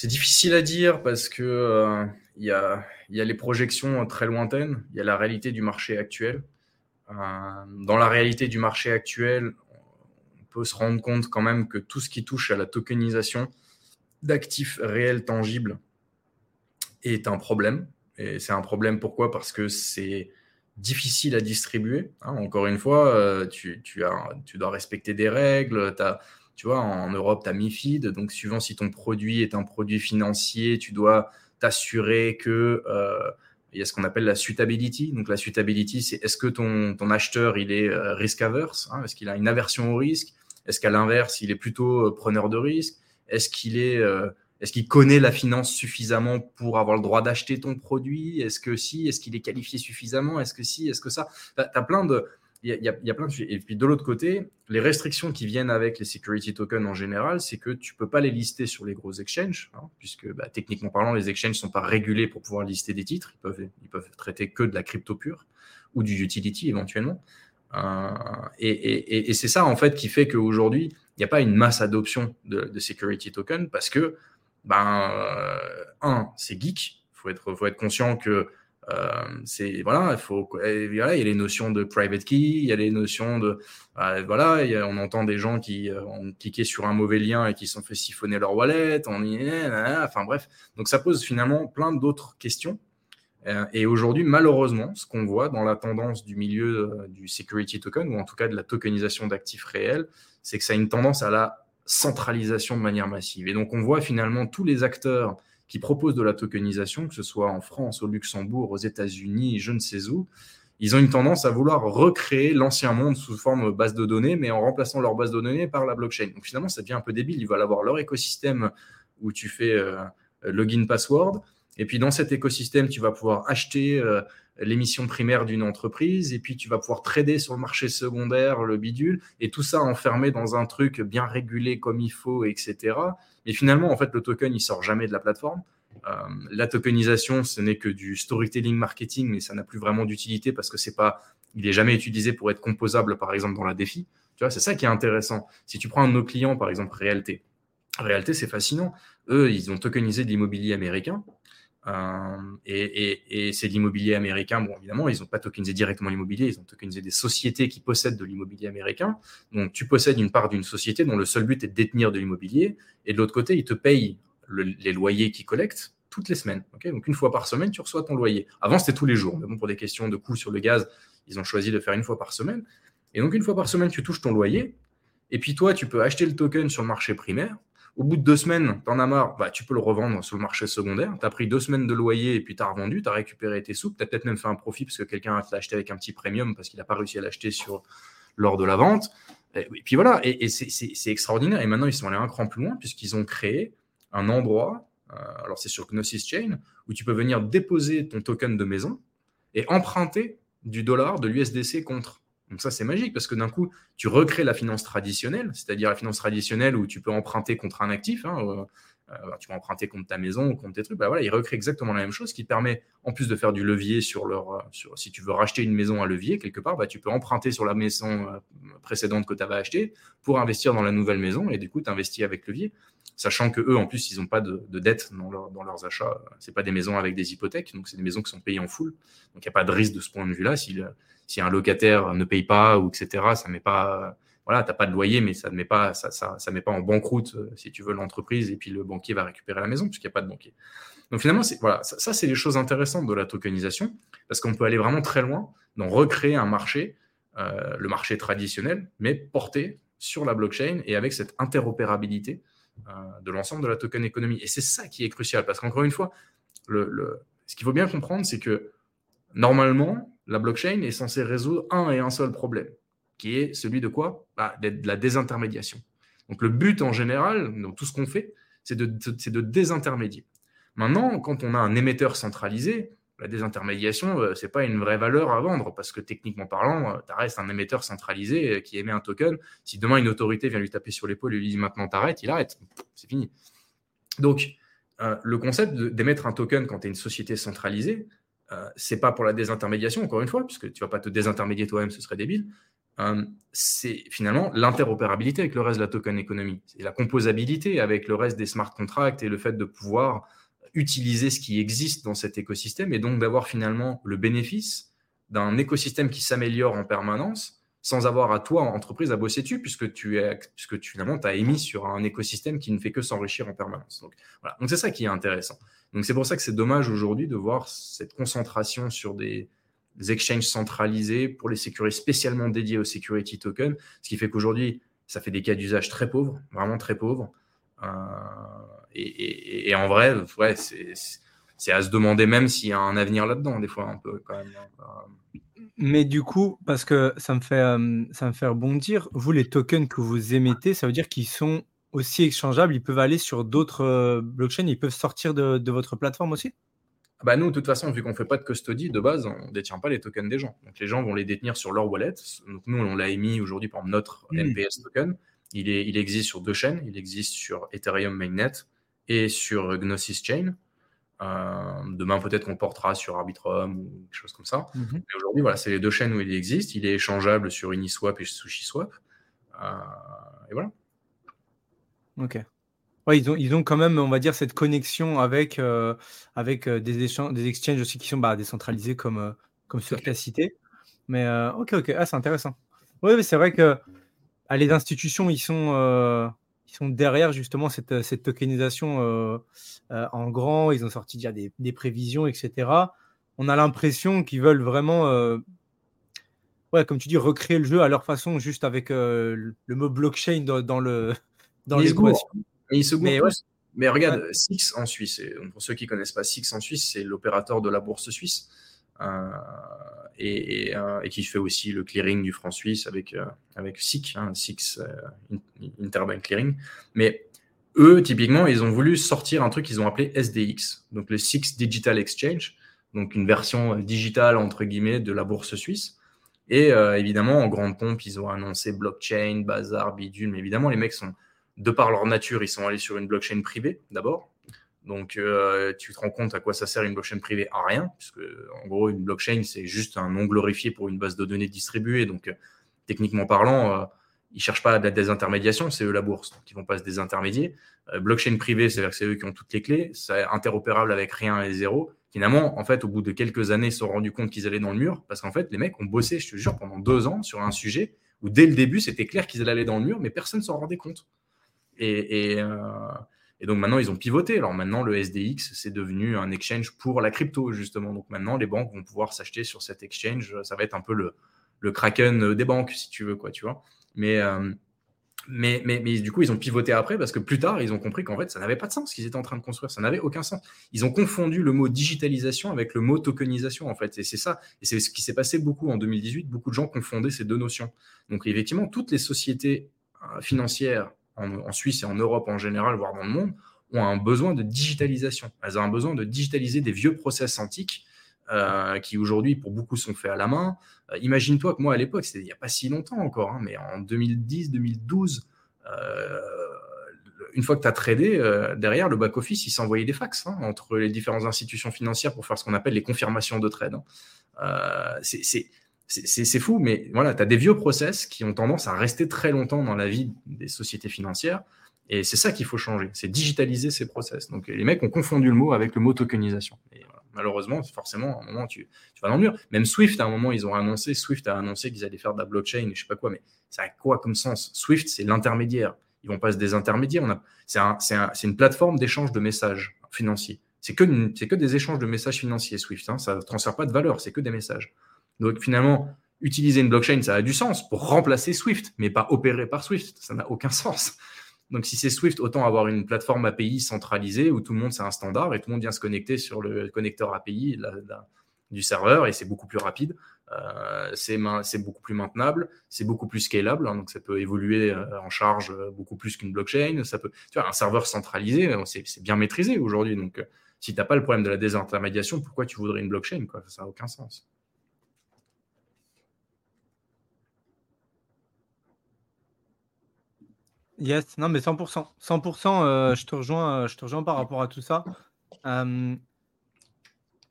C'est difficile à dire parce que euh, il y, a, les projections très lointaines, il y a la réalité du marché actuel. Euh, dans la réalité du marché actuel, on peut se rendre compte quand même que tout ce qui touche à la tokenisation d'actifs réels tangibles est un problème. Et c'est un problème pourquoi? Parce que c'est difficile à distribuer. Hein. encore une fois, euh, tu, dois respecter des règles, tu vois, en Europe, tu as MIFID. Donc, suivant si ton produit est un produit financier, tu dois t'assurer que euh, il y a ce qu'on appelle la suitability. Donc, la suitability, c'est est-ce que ton, ton acheteur, il est euh, risk averse hein? Est-ce qu'il a une aversion au risque? Est-ce qu'à l'inverse, il est plutôt euh, preneur de risque? Est-ce qu'il est, est-ce qu'il connaît la finance suffisamment pour avoir le droit d'acheter ton produit? Est-ce que si? Est-ce qu'il est qualifié suffisamment? Est-ce que si? Est-ce que ça? Tu as, plein de il y, a, plein de sujets. Et puis de l'autre côté, les restrictions qui viennent avec les security tokens en général, c'est que tu peux pas les lister sur les gros exchanges, hein, puisque bah, techniquement parlant, les exchanges sont pas régulés pour pouvoir lister des titres. Ils peuvent, ils peuvent traiter que de la crypto pure ou du utility éventuellement. Euh, et, c'est ça en fait qui fait qu'aujourd'hui, il n'y a pas une masse adoption de, security tokens parce que, ben, euh, un, c'est geek. Il faut être, faut être conscient que euh, c'est voilà, il y a les notions de private key, il y a les notions de euh, voilà, on entend des gens qui euh, ont cliqué sur un mauvais lien et qui sont fait siphonner leur wallet, enfin bref, donc ça pose finalement plein d'autres questions. Et aujourd'hui, malheureusement, ce qu'on voit dans la tendance du milieu du security token, ou en tout cas de la tokenisation d'actifs réels, c'est que ça a une tendance à la centralisation de manière massive. Et donc, on voit finalement tous les acteurs qui proposent de la tokenisation, que ce soit en France, au Luxembourg, aux États-Unis, je ne sais où, ils ont une tendance à vouloir recréer l'ancien monde sous forme base de données, mais en remplaçant leur base de données par la blockchain. Donc finalement, ça devient un peu débile. Ils veulent avoir leur écosystème où tu fais euh, login password. Et puis dans cet écosystème, tu vas pouvoir acheter euh, l'émission primaire d'une entreprise, et puis tu vas pouvoir trader sur le marché secondaire le bidule, et tout ça enfermé dans un truc bien régulé comme il faut, etc. Et finalement, en fait, le token, il sort jamais de la plateforme. Euh, la tokenisation, ce n'est que du storytelling marketing, mais ça n'a plus vraiment d'utilité parce que c'est pas, il est jamais utilisé pour être composable, par exemple, dans la défi. Tu vois, c'est ça qui est intéressant. Si tu prends nos clients, par exemple, Réalité, Réalité, c'est fascinant. Eux, ils ont tokenisé de l'immobilier américain. Euh, et, c'est l'immobilier américain. Bon, évidemment, ils n'ont pas tokenisé directement l'immobilier, ils ont tokenisé des sociétés qui possèdent de l'immobilier américain. Donc, tu possèdes une part d'une société dont le seul but est de détenir de l'immobilier. Et de l'autre côté, ils te payent les loyers qu'ils collectent toutes les semaines. donc, une fois par semaine, tu reçois ton loyer. Avant, c'était tous les jours. Mais bon, pour des questions de coûts sur le gaz, ils ont choisi de faire une fois par semaine. Et donc, une fois par semaine, tu touches ton loyer. Et puis, toi, tu peux acheter le token sur le marché primaire au bout de deux semaines, tu en as marre, bah, tu peux le revendre sur le marché secondaire. Tu as pris deux semaines de loyer et puis tu as revendu, tu as récupéré tes sous. Tu as peut-être même fait un profit parce que quelqu'un l'a acheté avec un petit premium parce qu'il n'a pas réussi à l'acheter sur, lors de la vente. Et, puis voilà, et, c'est extraordinaire. Et maintenant, ils sont allés un cran plus loin puisqu'ils ont créé un endroit, euh, alors c'est sur Gnosis Chain, où tu peux venir déposer ton token de maison et emprunter du dollar, de l'USDC contre. Donc ça, c'est magique parce que d'un coup, tu recrées la finance traditionnelle, c'est-à-dire la finance traditionnelle où tu peux emprunter contre un actif. Hein, euh, euh, tu peux emprunter contre ta maison ou contre tes trucs. Bah voilà, ils recréent exactement la même chose qui permet, en plus de faire du levier sur leur. Euh, si tu veux racheter une maison à levier quelque part, bah, tu peux emprunter sur la maison précédente que tu avais achetée pour investir dans la nouvelle maison. Et du coup, tu investis avec levier, sachant que eux, en plus, ils n'ont pas de, dette dans, leurs achats. C'est pas des maisons avec des hypothèques, donc c'est des maisons qui sont payées en full. Donc il n'y a pas de risque de ce point de vue-là. Si un locataire ne paye pas ou etc., ça met pas voilà, tu n'as pas de loyer, mais ça ne met pas, ça, ça, ça met pas en banqueroute, euh, si tu veux, l'entreprise, et puis le banquier va récupérer la maison, puisqu'il n'y a pas de banquier. Donc finalement, voilà, ça, c'est les choses intéressantes de la tokenisation, parce qu'on peut aller vraiment très loin dans recréer un marché, euh, le marché traditionnel, mais porté sur la blockchain et avec cette interopérabilité euh, de l'ensemble de la token économie. Et c'est ça qui est crucial, parce qu'encore une fois, ce qu'il faut bien comprendre, c'est que normalement, la blockchain est censée résoudre un et un seul problème qui est celui de quoi? Bah, De la désintermédiation. Donc le but en général, dans tout ce qu'on fait, c'est de, de, désintermédier. Maintenant, quand on a un émetteur centralisé, la désintermédiation, euh, ce n'est pas une vraie valeur à vendre parce que techniquement parlant, euh, tu restes un émetteur centralisé euh, qui émet un token. Si demain une autorité vient lui taper sur l'épaule et lui dit maintenant t'arrêtes, il arrête. C'est fini. Donc, le concept d'émettre un token quand tu es une société centralisée, c'est pas pour la désintermédiation, encore une fois, puisque tu vas pas te désintermédier toi-même, ce serait débile. Euh, c'est finalement l'interopérabilité avec le reste de la token économie. C'est la composabilité avec le reste des smart contracts et le fait de pouvoir utiliser ce qui existe dans cet écosystème et donc d'avoir finalement le bénéfice d'un écosystème qui s'améliore en permanence sans avoir à toi, entreprise, à bosser dessus, puisque tu, es, puisque tu finalement as émis sur un écosystème qui ne fait que s'enrichir en permanence. Donc, voilà. donc c'est ça qui est intéressant. Donc c'est pour ça que c'est dommage aujourd'hui de voir cette concentration sur des, des exchanges centralisés pour les sécuriser spécialement dédiés aux security tokens, ce qui fait qu'aujourd'hui, ça fait des cas d'usage très pauvres, vraiment très pauvres. Euh, et, en vrai, ouais, c'est à se demander même s'il y a un avenir là-dedans, des fois, un peu quand même. Hein. Mais du coup, parce que ça me fait, euh, ça me fait rebondir, vous, les tokens que vous émettez, ça veut dire qu'ils sont aussi exchangeables, ils peuvent aller sur d'autres euh, blockchains, ils peuvent sortir de votre plateforme aussi? Ah bah nous, de toute façon, vu qu'on ne fait pas de custody, de base, on ne détient pas les tokens des gens. Donc les gens vont les détenir sur leur wallet. Donc nous, on l'a émis aujourd'hui par notre NPS token. Il, est, il existe sur deux chaînes. Il existe sur Ethereum Mainnet et sur Gnosis Chain. Euh, demain, peut-être qu'on portera sur Arbitrum ou quelque chose comme ça. Mhm. Mais aujourd'hui, voilà, c'est les deux chaînes où il existe. Il est échangeable sur Uniswap et SushiSwap. Euh, et voilà. Ok ils, ont, ils ont quand même, on va dire, cette connexion avec, euh, avec des, échanges, des exchanges aussi qui sont bah, décentralisés comme, comme ceux que tu as cités. Mais ok, ok, ah, c'est intéressant. Oui, c'est vrai que ah, les institutions, ils sont, sont derrière justement cette, cette tokenisation en grand. Ils ont sorti déjà des, des prévisions, etc. On a l'impression qu'ils veulent vraiment ouais, comme tu dis, recréer le jeu à leur façon, juste avec le mot blockchain dans, dans le dans l'équation. Mais, regarde, Six en Suisse, pour ceux qui ne connaissent pas Six en Suisse, c'est l'opérateur de la bourse suisse euh, euh, et, qui fait aussi le clearing du franc suisse avec, euh, avec SIC, hein, Six Interbank Clearing. Mais eux, typiquement, ils ont voulu sortir un truc qu'ils ont appelé SDX, donc le Six Digital Exchange, donc une version digitale, entre guillemets, de la bourse suisse. Et évidemment, en grande pompe, ils ont annoncé blockchain, bazar, bidule, mais évidemment, les mecs sont de par leur nature, ils sont allés sur une blockchain privée d'abord. Donc, euh, tu te rends compte à quoi ça sert une blockchain privée À rien, puisque en gros, une blockchain, c'est juste un nom glorifié pour une base de données distribuée. Donc, euh, techniquement parlant, euh, ils ne cherchent pas la désintermédiation, c'est eux la bourse. Donc, ils ne vont pas se désintermédier. blockchain privée, c'est-à-dire que c'est eux qui ont toutes les clés. C'est interopérable avec rien et zéro. Finalement, en fait, au bout de quelques années, ils se sont rendus compte qu'ils allaient dans le mur, parce qu'en fait, les mecs ont bossé, je te jure, pendant deux ans sur un sujet où dès le début, c'était clair qu'ils allaient dans le mur, mais personne ne s'en rendait compte. Et, donc maintenant, ils ont pivoté. Alors maintenant, le SDX, c'est devenu un exchange pour la crypto, justement. Donc maintenant, les banques vont pouvoir s'acheter sur cet exchange. Ça va être un peu le, Kraken des banques, si tu veux, quoi, tu vois. Euh, mais, mais, mais, du coup, ils ont pivoté après parce que plus tard, ils ont compris qu'en fait, ça n'avait pas de sens ce qu'ils étaient en train de construire. Ça n'avait aucun sens. Ils ont confondu le mot digitalisation avec le mot tokenisation, en fait. Et c'est ça. Et c'est ce qui s'est passé beaucoup en 2018. Beaucoup de gens confondaient ces deux notions. Donc, effectivement, toutes les sociétés euh, financières en, Suisse et en Europe en général, voire dans le monde, ont un besoin de digitalisation. Elles ont un besoin de digitaliser des vieux process antiques euh, qui aujourd'hui, pour beaucoup, sont faits à la main. Euh, imagine-toi que moi, à l'époque, c'était il n'y a pas si longtemps encore, hein, mais en 2010, 2012, euh, une fois que tu as tradé, derrière, le back-office, il s'envoyait des fax hein, entre les différentes institutions financières pour faire ce qu'on appelle les confirmations de trade. Hein. c'est c'est fou, mais voilà, tu as des vieux process qui ont tendance à rester très longtemps dans la vie des sociétés financières. Et c'est ça qu'il faut changer, c'est digitaliser ces process. Donc les mecs ont confondu le mot avec le mot tokenisation. Malheureusement, forcément, à un moment, tu, vas dans le mur. Même Swift, à un moment, ils ont annoncé, Swift a annoncé qu'ils allaient faire de la blockchain, je sais pas quoi, mais ça a quoi comme sens? Swift, c'est l'intermédiaire. Ils vont pas se désintermédier. C'est un, un, une plateforme d'échange de messages financiers. C'est que, que des échanges de messages financiers, Swift. Hein. Ça ne transfère pas de valeur, c'est que des messages. Donc finalement, utiliser une blockchain, ça a du sens pour remplacer Swift, mais pas opérer par Swift. Ça n'a aucun sens. Donc si c'est Swift, autant avoir une plateforme API centralisée où tout le monde c'est un standard et tout le monde vient se connecter sur le connecteur API du serveur et c'est beaucoup plus rapide. Euh, c'est beaucoup plus maintenable, c'est beaucoup plus scalable, hein, donc ça peut évoluer euh, en charge euh, beaucoup plus qu'une blockchain. Ça peut, tu vois, un serveur centralisé, c'est bien maîtrisé aujourd'hui. Donc, si tu n'as pas le problème de la désintermédiation, pourquoi tu voudrais une blockchain quoi? Ça n'a aucun sens. Yes, non, mais 100%. 100%, euh, je, te rejoins, euh, je te rejoins par rapport à tout ça. en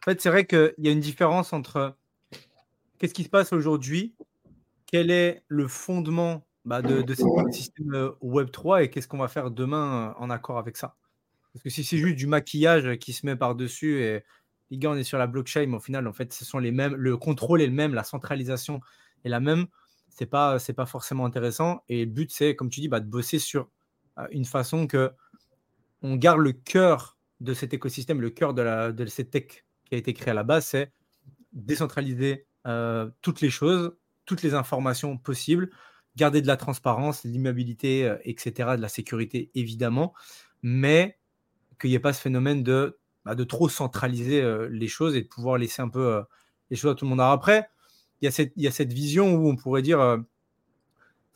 fait, c'est vrai qu'il y a une différence entre qu'est-ce qui se passe aujourd'hui, quel est le fondement bah, de, de ce système euh, Web3 et qu'est-ce qu'on va faire demain en accord avec ça. Parce que si c'est juste du maquillage qui se met par-dessus et les gars, on est sur la blockchain, mais au final, en fait, ce sont les mêmes, le contrôle est le même, la centralisation est la même c'est pas c'est pas forcément intéressant. Et le but c'est comme tu dis bah, de bosser sur euh, une façon que on garde le cœur de cet écosystème, le cœur de, la, de cette tech qui a été créée à la base, c'est décentraliser euh, toutes les choses, toutes les informations possibles, garder de la transparence, l'immobilité, euh, etc., de la sécurité évidemment, mais qu'il n'y ait pas ce phénomène de, bah, de trop centraliser les choses et de pouvoir laisser un peu les choses à tout le monde. Alors après, il y, a cette, il y a cette vision où on pourrait dire euh,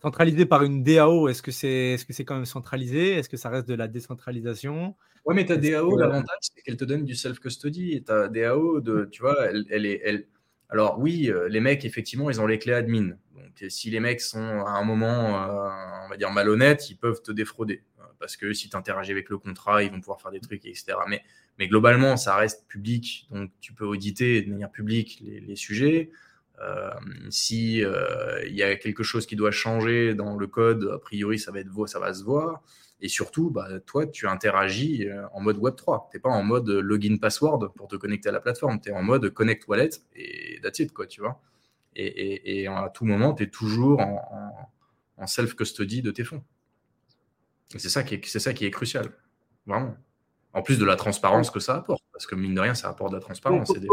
centralisé par une DAO, est-ce que c'est est -ce c'est quand même centralisé? Est-ce que ça reste de la décentralisation? Oui, mais ta DAO, l'avantage, c'est qu'elle te donne du self-custody. Et ta DAO, de, tu vois, elle, elle est. Elle... Alors, oui, euh, les mecs, effectivement, ils ont les clés admin. Donc, si les mecs sont à un moment, euh, on va dire, malhonnêtes, ils peuvent te défrauder. Parce que si tu interagis avec le contrat, ils vont pouvoir faire des trucs, etc. Mais, mais globalement, ça reste public. Donc, tu peux auditer de manière publique les, les sujets. Euh, si euh, il y a quelque chose qui doit changer dans le code, a priori ça va être ça va se voir. Et surtout, bah, toi, tu interagis euh, en mode Web 3. Tu n'es pas en mode login password pour te connecter à la plateforme. Tu es en mode connect wallet et that's it, quoi, tu vois. Et, à tout moment, tu es toujours en, self-custody de tes fonds. C'est ça, qui est, ça qui est crucial. Vraiment. En plus de la transparence que ça apporte. Parce que mine de rien, ça apporte de la transparence. Et des...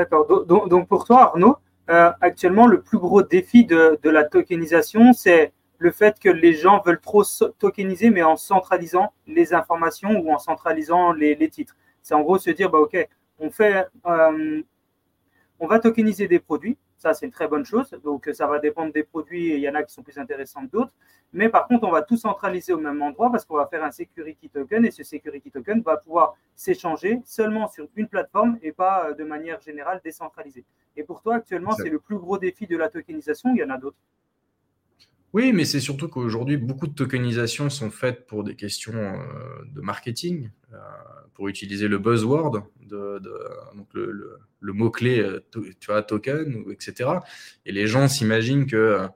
D'accord. Donc, pour toi, Arnaud, euh, actuellement, le plus gros défi de, la tokenisation, c'est le fait que les gens veulent trop tokeniser, mais en centralisant les informations ou en centralisant les, titres. C'est en gros se dire, bah, OK, on, fait, euh, on va tokeniser des produits, ça, c'est une très bonne chose. Donc, ça va dépendre des produits. Il y en a qui sont plus intéressants que d'autres. Mais par contre, on va tout centraliser au même endroit parce qu'on va faire un security token et ce security token va pouvoir s'échanger seulement sur une plateforme et pas euh, de manière générale décentralisée. Et pour toi, actuellement, c'est le plus gros défi de la tokenisation. Il y en a d'autres? Oui, mais c'est surtout qu'aujourd'hui, beaucoup de tokenisations sont faites pour des questions euh, de marketing, euh, pour utiliser le buzzword, de, donc le, mot-clé, euh, tu vois, token, etc. Et les gens s'imaginent que.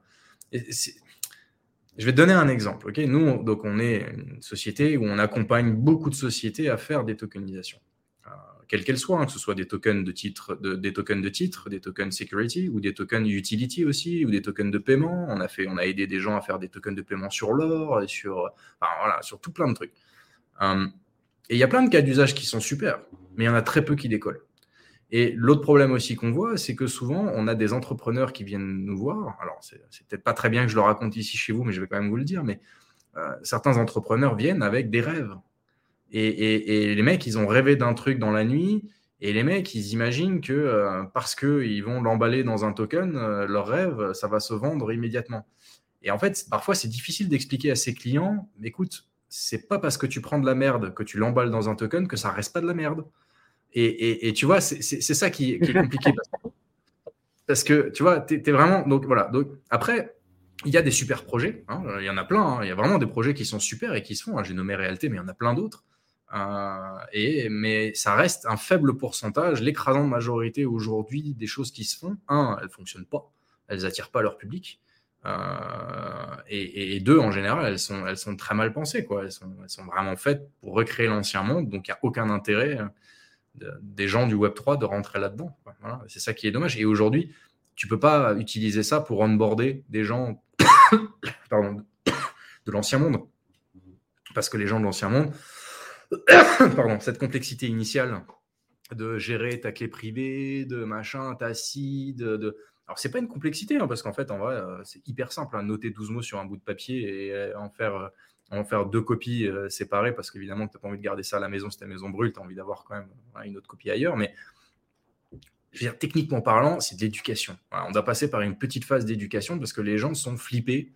Je vais te donner un exemple. Nous, donc, on est une société où on accompagne beaucoup de sociétés à faire des tokenisations quelles qu'elles soient, hein, que ce soit des tokens de titre, des tokens de des tokens security ou des tokens utility aussi, ou des tokens de paiement. On a on aidé des gens à faire des tokens de paiement sur l'or sur, tout plein de trucs. Hum, et il y a plein de cas d'usage qui sont super, mais il y en a très peu qui décollent. Et l'autre problème aussi qu'on voit, c'est que souvent, on a des entrepreneurs qui viennent nous voir. Alors, c'est peut-être pas très bien que je le raconte ici chez vous, mais je vais quand même vous le dire. Mais euh, certains entrepreneurs viennent avec des rêves. Et, les mecs, ils ont rêvé d'un truc dans la nuit. Et les mecs, ils imaginent que euh, parce qu'ils vont l'emballer dans un token, euh, leur rêve, ça va se vendre immédiatement. Et en fait, parfois, c'est difficile d'expliquer à ses clients, écoute, c'est pas parce que tu prends de la merde, que tu l'emballes dans un token, que ça reste pas de la merde. Et, tu vois, c'est ça qui, est compliqué. parce que, tu vois, tu es, vraiment. Donc voilà. Donc, après, il y a des super projets. Hein, il y en a plein. Hein. il y a vraiment des projets qui sont super et qui se font. Hein, j'ai nommé Réalité, mais il y en a plein d'autres. et, mais ça reste un faible pourcentage. L'écrasante majorité aujourd'hui des choses qui se font, un, elles ne fonctionnent pas, elles n'attirent pas leur public. et, deux, en général, elles sont, elles sont très mal pensées. Quoi. Elles, sont, elles sont vraiment faites pour recréer l'ancien monde, donc il n'y a aucun intérêt des gens du Web3 de rentrer là-dedans. C'est ça qui est dommage. Et aujourd'hui, tu peux pas utiliser ça pour onboarder des gens de l'ancien monde. Parce que les gens de l'ancien monde, pardon, cette complexité initiale de gérer ta clé privée, de machin, ta seed, de, alors, c'est pas une complexité, hein, parce qu'en fait, en vrai, euh, c'est hyper simple. Hein, noter 12 mots sur un bout de papier et euh, en faire euh, en faire deux copies euh, séparées parce qu'évidemment, tu n'as pas envie de garder ça à la maison si ta maison brûle, tu as envie d'avoir quand même une autre copie ailleurs. Mais techniquement parlant, c'est de l'éducation. on doit passer par une petite phase d'éducation parce que les gens sont flippés.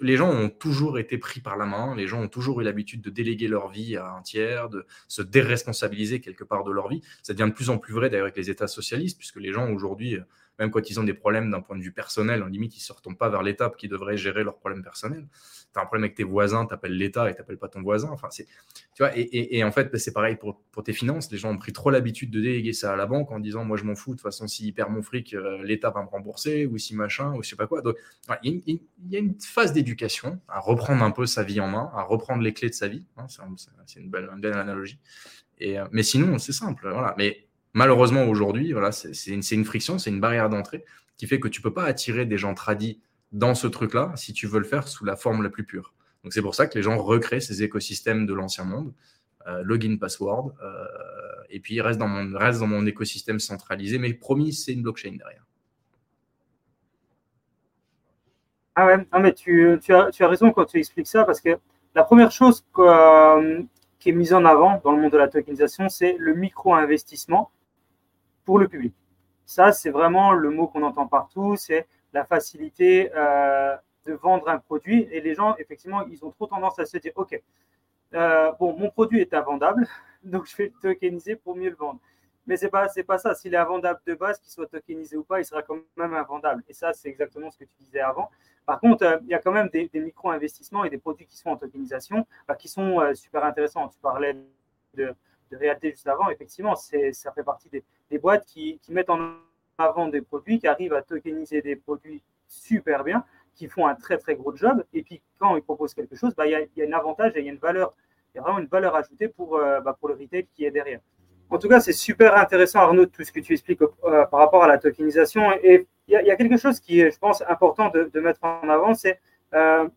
les gens ont toujours été pris par la main, les gens ont toujours eu l'habitude de déléguer leur vie à un tiers, de se déresponsabiliser quelque part de leur vie. Ça devient de plus en plus vrai d'ailleurs avec les États socialistes, puisque les gens aujourd'hui même quand ils ont des problèmes d'un point de vue personnel, en limite, ils ne se retournent pas vers l'État qui devrait gérer leurs problèmes personnels. Tu as un problème avec tes voisins, tu appelles l'État et tu n'appelles pas ton voisin. Enfin, c'est, tu vois, et, en fait, bah, c'est pareil pour, tes finances. Les gens ont pris trop l'habitude de déléguer ça à la banque en disant Moi, je m'en fous, de toute façon, s'il perd mon fric, euh, l'État va me rembourser, ou si machin, ou je sais pas quoi. Donc, il y, a une phase d'éducation à reprendre un peu sa vie en main, à reprendre les clés de sa vie. Hein, c'est, une belle, analogie. Et, euh, mais sinon, c'est simple. Voilà. Mais Malheureusement, aujourd'hui, voilà, c'est une, friction, c'est une barrière d'entrée qui fait que tu peux pas attirer des gens tradis dans ce truc-là si tu veux le faire sous la forme la plus pure. Donc c'est pour ça que les gens recréent ces écosystèmes de l'ancien monde, euh, login, password, euh, et puis ils restent dans, mon, reste dans mon écosystème centralisé, mais promis, c'est une blockchain derrière. Ah ouais, mais tu, as, raison quand tu expliques ça, parce que la première chose euh, qui est mise en avant dans le monde de la tokenisation, c'est le micro-investissement pour le public. Ça, c'est vraiment le mot qu'on entend partout, c'est la facilité euh, de vendre un produit. Et les gens, effectivement, ils ont trop tendance à se dire, OK, euh, bon, mon produit est invendable, donc je vais le tokeniser pour mieux le vendre. Mais ce n'est pas, pas ça. S'il est invendable de base, qu'il soit tokenisé ou pas, il sera quand même invendable. Et ça, c'est exactement ce que tu disais avant. Par contre, euh, il y a quand même des, micro-investissements et des produits qui sont en tokenisation bah, qui sont super intéressants. Tu parlais de, de réalité juste avant, effectivement, ça fait partie des, boîtes qui, mettent en avant des produits, qui arrivent à tokeniser des produits super bien, qui font un très très gros job. Et puis quand ils proposent quelque chose, bah, il y, a, un avantage et il y a une valeur, il y a vraiment une valeur ajoutée pour, euh, bah, pour le retail qui est derrière. En tout cas, c'est super intéressant, Arnaud, tout ce que tu expliques euh, par rapport à la tokenisation. Et il y, a, quelque chose qui est, je pense, important de, mettre en avant, c'est euh,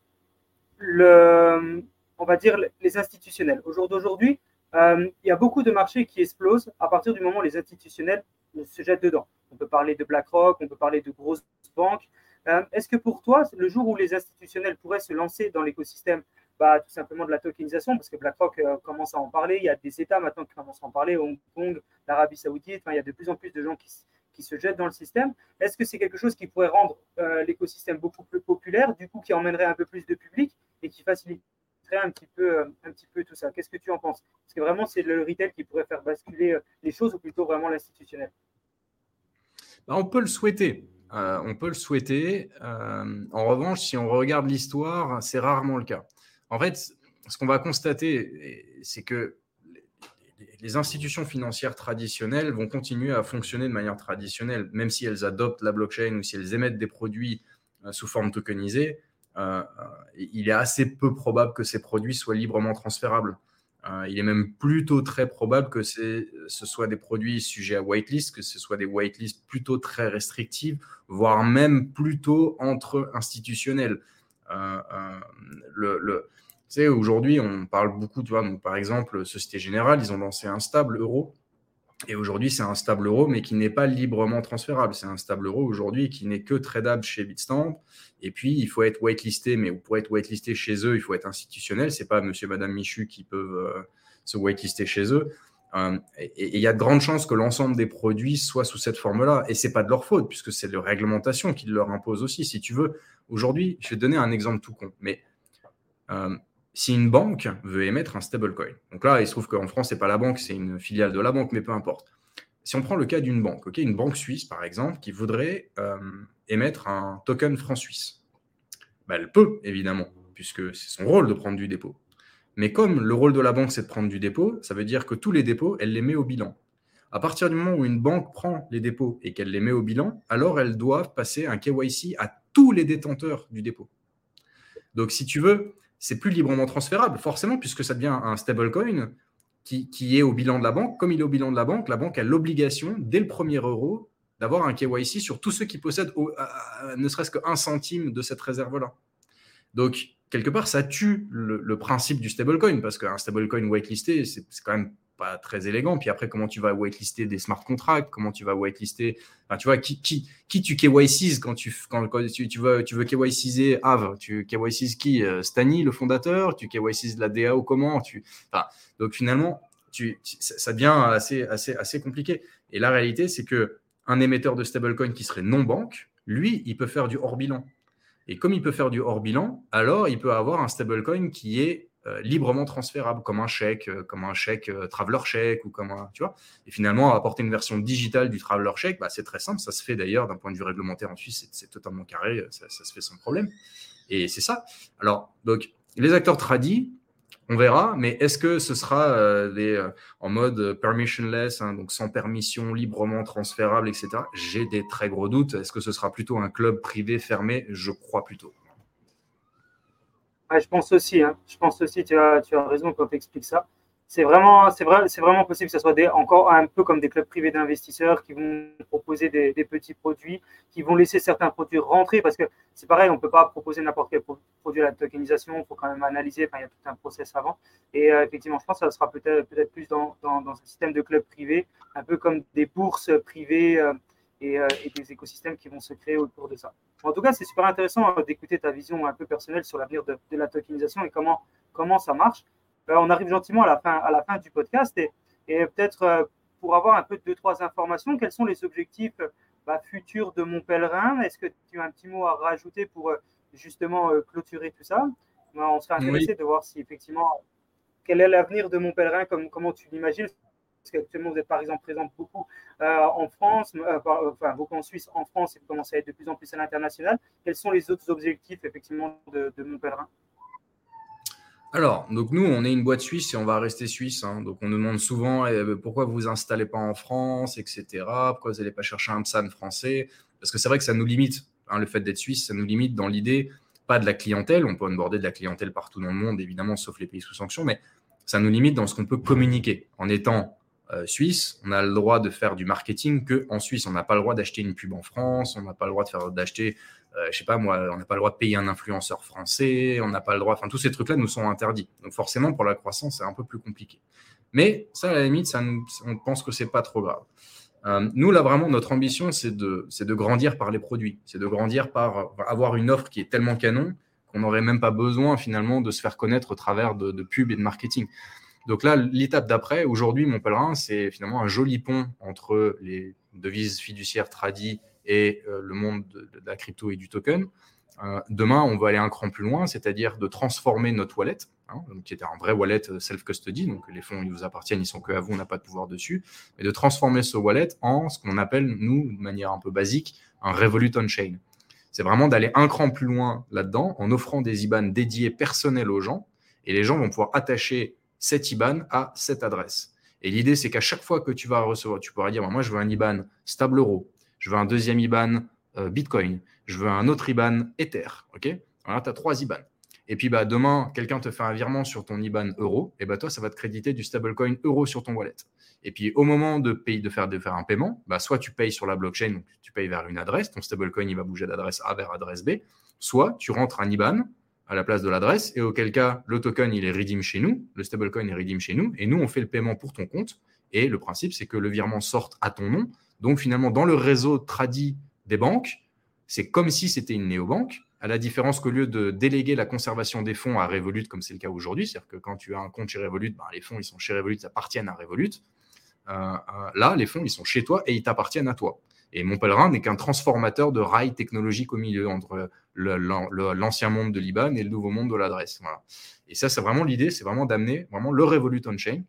le, on va dire, les institutionnels. Au jour d'aujourd'hui, il y a beaucoup de marchés qui explosent à partir du moment où les institutionnels se jettent dedans. On peut parler de BlackRock, on peut parler de grosses banques. Euh, est-ce que pour toi, le jour où les institutionnels pourraient se lancer dans l'écosystème bah, tout simplement de la tokenisation, parce que BlackRock euh, commence à en parler, il y a des États maintenant qui commencent à en parler, Hong Kong, l'Arabie Saoudite, il y a de plus en plus de gens qui, qui se jettent dans le système. Est-ce que c'est quelque chose qui pourrait rendre l'écosystème beaucoup plus populaire, du coup qui emmènerait un peu plus de public et qui facilite un petit peu, euh, un petit peu tout ça? Qu'est-ce que tu en penses? Parce que vraiment, c'est le retail qui pourrait faire basculer euh, les choses ou plutôt vraiment l'institutionnel? Bah, On peut le souhaiter. Euh, on peut le souhaiter. en revanche, si on regarde l'histoire, c'est rarement le cas. En fait, ce qu'on va constater, c'est que les institutions financières traditionnelles vont continuer à fonctionner de manière traditionnelle, même si elles adoptent la blockchain ou si elles émettent des produits sous forme tokenisée. Euh, il est assez peu probable que ces produits soient librement transférables. Euh, il est même plutôt très probable que ce soit des produits sujets à whitelist, que ce soit des whitelists plutôt très restrictives, voire même plutôt entre institutionnels. Euh, le, aujourd'hui, on parle beaucoup, tu vois, donc, par exemple, Société Générale, ils ont lancé un stable euro et aujourd'hui, c'est un stable euro, mais qui n'est pas librement transférable. C'est un stable euro aujourd'hui qui n'est que tradable chez Bitstamp. Et puis, il faut être whitelisté, mais pour être whitelisté chez eux, il faut être institutionnel. Ce n'est pas monsieur, madame Michu qui peuvent euh, se whitelister chez eux. Euh, et il y a de grandes chances que l'ensemble des produits soient sous cette forme-là. Et ce n'est pas de leur faute, puisque c'est leur réglementation qui leur impose aussi. Si tu veux, aujourd'hui, je vais te donner un exemple tout con. Mais euh, si une banque veut émettre un stablecoin, donc là, il se trouve qu'en France, ce n'est pas la banque, c'est une filiale de la banque, mais peu importe. Si on prend le cas d'une banque, une banque suisse, par exemple, qui voudrait euh, émettre un token franc suisse, bah, elle peut, évidemment, puisque c'est son rôle de prendre du dépôt. Mais comme le rôle de la banque, c'est de prendre du dépôt, ça veut dire que tous les dépôts, elle les met au bilan. À partir du moment où une banque prend les dépôts et qu'elle les met au bilan, alors elles doivent passer un KYC à tous les détenteurs du dépôt. Donc, si tu veux, c'est plus librement transférable, forcément, puisque ça devient un stablecoin qui, qui est au bilan de la banque. Comme il est au bilan de la banque, la banque a l'obligation, dès le premier euro, d'avoir un KYC sur tous ceux qui possèdent ne serait-ce qu'un centime de cette réserve-là. Donc, quelque part, ça tue le, principe du stablecoin, parce qu'un stablecoin whitelisté, c'est quand même très élégant. Puis après, comment tu vas whitelister des smart contracts? Comment tu vas whitelister enfin, Tu vois, qui, qui, qui tu KYCs quand tu, quand, tu, tu, veux, tu veux KYCiser Ave Tu KYCises qui? Euh, Stani, le fondateur? Tu KYCises la DAO comment? Tu... Enfin, Donc finalement, tu, ça devient assez, assez, assez compliqué. Et la réalité, c'est que un émetteur de stablecoin qui serait non banque, lui, il peut faire du hors bilan. Et comme il peut faire du hors bilan, alors il peut avoir un stablecoin qui est librement transférable, comme un chèque, euh, comme un chèque euh, traveler chèque ou comme un, tu vois. Et finalement, apporter une version digitale du traveler chèque, bah, c'est très simple. Ça se fait d'ailleurs d'un point de vue réglementaire en Suisse, c'est totalement carré, ça, se fait sans problème. Et c'est ça. Alors, donc, les acteurs tradis, on verra, mais est-ce que ce sera en mode permissionless, hein, donc sans permission, librement transférable, etc. J'ai des très gros doutes. Est-ce que ce sera plutôt un club privé fermé? Je crois plutôt je pense aussi, hein. je pense aussi, tu as, tu as raison quand tu expliques ça. C'est vraiment, c'est c'est vraiment possible que ce soit des, encore un peu comme des clubs privés d'investisseurs qui vont proposer des, petits produits, qui vont laisser certains produits rentrer parce que c'est pareil, on ne peut pas proposer n'importe quel produit à la tokenisation, il faut quand même analyser, il y a tout un process avant. Et euh, effectivement, je pense que ça sera peut-être peut-être plus dans, dans, dans, un système de clubs privés, un peu comme des bourses privées euh, et, euh, et des écosystèmes qui vont se créer autour de ça. En tout cas, c'est super intéressant euh, d'écouter ta vision un peu personnelle sur l'avenir de, la tokenisation et comment, comment ça marche. Euh, on arrive gentiment à la fin, à la fin du podcast et, et peut-être pour avoir un peu deux, trois informations, quels sont les objectifs bah, futurs de mon pèlerin? Est-ce que tu as un petit mot à rajouter pour justement clôturer tout ça? On serait intéressé de voir si effectivement, quel est l'avenir de mon pèlerin, comme, comment tu l'imagines? Parce qu'actuellement, vous êtes par exemple présent beaucoup euh, en France, euh, enfin beaucoup en Suisse, en France, et vous commencez à être de plus en plus à l'international. Quels sont les autres objectifs, effectivement, de, de alors, donc nous, on est une boîte suisse et on va rester suisse. Hein. Donc, on nous demande souvent eh, ben, pourquoi vous vous installez pas en France, etc. Pourquoi vous n'allez pas chercher un PSAN français? Parce que c'est vrai que ça nous limite. Hein, le fait d'être suisse, ça nous limite dans l'idée, pas de la clientèle. On peut onboarder de la clientèle partout dans le monde, évidemment, sauf les pays sous sanction, mais ça nous limite dans ce qu'on peut communiquer. En étant euh, suisse, on a le droit de faire du marketing que en Suisse. On n'a pas le droit d'acheter une pub en France, on n'a pas le droit de faire d'acheter, euh, je sais pas moi, on n'a pas le droit de payer un influenceur français, on n'a pas le droit. Enfin, tous ces trucs-là nous sont interdits. Donc forcément, pour la croissance, c'est un peu plus compliqué. Mais ça, à la limite, on pense que c'est pas trop grave. Euh, nous, là, vraiment, notre ambition, c'est de, de grandir par les produits. C'est de grandir par avoir une offre qui est tellement canon qu'on n'aurait même pas besoin, finalement, de se faire connaître au travers de, de pubs et de marketing. Donc là, l'étape d'après, aujourd'hui, mon pèlerin, c'est finalement un joli pont entre les devises fiduciaires tradies et euh, le monde de, la crypto et du token. Euh, demain, on va aller un cran plus loin, c'est-à-dire de transformer notre wallet, hein, qui était un vrai wallet euh, self-custody, donc les fonds ils vous appartiennent, ils sont que à vous, on n'a pas de pouvoir dessus, mais de transformer ce wallet en ce qu'on appelle, nous, de manière un peu basique, un Revolut on-chain. C'est vraiment d'aller un cran plus loin là-dedans en offrant des IBAN dédiés personnels aux gens, et les gens vont pouvoir attacher cette IBAN à cette adresse. Et l'idée, c'est qu'à chaque fois que tu vas recevoir, tu pourras dire, moi, je veux un IBAN stable euro, je veux un deuxième IBAN euh, Bitcoin, je veux un autre IBAN Ether. OK? Voilà, tu as trois IBAN. Et puis, bah, demain, quelqu'un te fait un virement sur ton IBAN euro, et bah, toi, ça va te créditer du stablecoin euro sur ton wallet. Et puis, au moment de, faire, de faire un paiement, bah, soit tu payes sur la blockchain, tu payes vers une adresse, ton stablecoin, il va bouger d'adresse A vers adresse B, soit tu rentres un IBAN à la place de l'adresse, et auquel cas le il est redeem chez nous, le stablecoin est redeem chez nous, et nous on fait le paiement pour ton compte. Et le principe c'est que le virement sorte à ton nom. Donc finalement dans le réseau tradit des banques, c'est comme si c'était une néobanque, à la différence qu'au lieu de déléguer la conservation des fonds à Revolut comme c'est le cas aujourd'hui, c'est-à-dire que quand tu as un compte chez Revolut, ben, les fonds ils sont chez Revolut, ils appartiennent à Revolut. Euh, euh, là, les fonds ils sont chez toi et ils t'appartiennent à toi. Et mon pèlerin n'est qu'un transformateur de rails technologiques au milieu entre l'ancien monde de l'IBAN et le nouveau monde de l'adresse. Et ça, c'est vraiment l'idée, c'est vraiment d'amener vraiment le Revolut on-chain.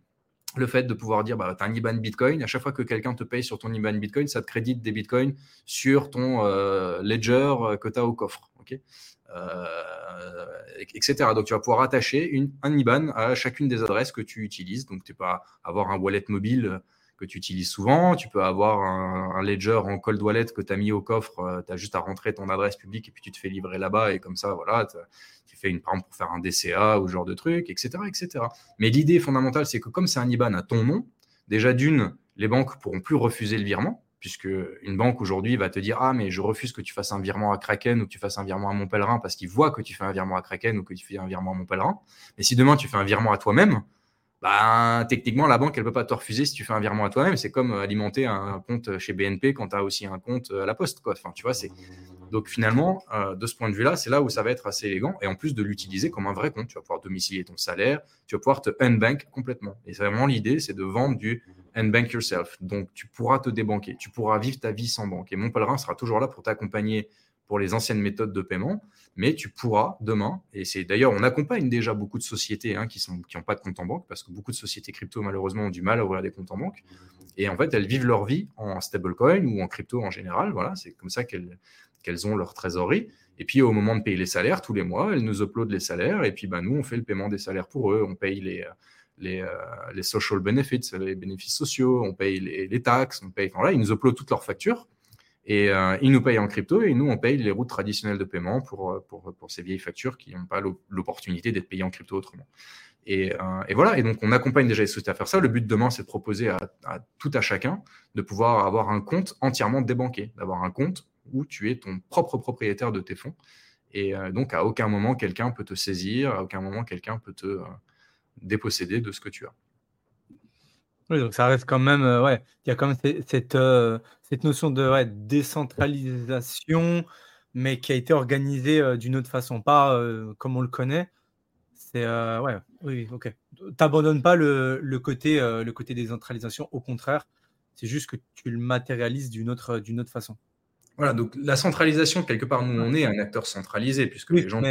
Le fait de pouvoir dire, bah, tu as un IBAN Bitcoin, à chaque fois que quelqu'un te paye sur ton IBAN Bitcoin, ça te crédite des Bitcoins sur ton euh, ledger euh, que tu as au coffre. ok, etc. Donc tu vas pouvoir attacher un IBAN à chacune des adresses que tu utilises. Donc tu peux avoir un wallet mobile que tu utilises souvent. Tu peux avoir un, ledger en cold wallet que tu as mis au coffre. Euh, tu as juste à rentrer ton adresse publique et puis tu te fais livrer là-bas. Et comme ça, voilà, tu fais une par pour faire un DCA ou ce genre de truc, etc. etc. Mais l'idée fondamentale, c'est que comme c'est un IBAN à ton nom, déjà d'une, les banques pourront plus refuser le virement puisque une banque aujourd'hui va te dire ah mais je refuse que tu fasses un virement à Kraken ou que tu fasses un virement à mon pèlerin parce qu'il voit que tu fais un virement à Kraken ou que tu fais un virement à mon pèlerin. Mais si demain tu fais un virement à toi-même, bah, techniquement, la banque, elle ne peut pas te refuser si tu fais un virement à toi-même. C'est comme euh, alimenter un compte chez BNP quand tu as aussi un compte euh, à la poste. Quoi. Enfin, tu vois. Donc finalement, euh, de ce point de vue-là, c'est là où ça va être assez élégant. Et en plus de l'utiliser comme un vrai compte, tu vas pouvoir domicilier ton salaire, tu vas pouvoir te unbank complètement. Et c'est vraiment l'idée, c'est de vendre du unbank yourself. Donc tu pourras te débanquer, tu pourras vivre ta vie sans banque. Et mon pèlerin sera toujours là pour t'accompagner pour les anciennes méthodes de paiement, mais tu pourras demain, et c'est d'ailleurs, on accompagne déjà beaucoup de sociétés hein, qui n'ont qui pas de compte en banque, parce que beaucoup de sociétés crypto, malheureusement, ont du mal à ouvrir des comptes en banque. Et en fait, elles vivent leur vie en stablecoin ou en crypto en général. Voilà, c'est comme ça qu'elles ont leur trésorerie. Et puis, au moment de payer les salaires, tous les mois, elles nous uploadent les salaires. Et puis, ben, nous, on fait le paiement des salaires pour eux. On paye les, les, euh, les social benefits, les bénéfices sociaux, on paye les, les taxes, on paye. Enfin, là, ils nous uploadent toutes leurs factures. Et euh, ils nous payent en crypto et nous, on paye les routes traditionnelles de paiement pour, euh, ces vieilles factures qui n'ont pas l'opportunité d'être payées en crypto autrement. Et, euh, voilà, et donc on accompagne déjà les sociétés à faire ça. Le but demain, c'est de proposer à, tout à chacun de pouvoir avoir un compte entièrement débanqué, d'avoir un compte où tu es ton propre propriétaire de tes fonds. Et donc à aucun moment, quelqu'un peut te saisir, à aucun moment, quelqu'un peut te déposséder de ce que tu as. Oui, donc ça reste quand même, euh, ouais, il y a quand même cette, euh, cette, notion de décentralisation, mais qui a été organisée euh, d'une autre façon, pas comme on le connaît. C'est ouais, oui, ok. T'abandonnes pas le, le côté, le côté décentralisation, au contraire, c'est juste que tu le matérialises d'une autre, d'une autre façon. Voilà, donc la centralisation, quelque part, nous, on est un acteur centralisé, puisque les gens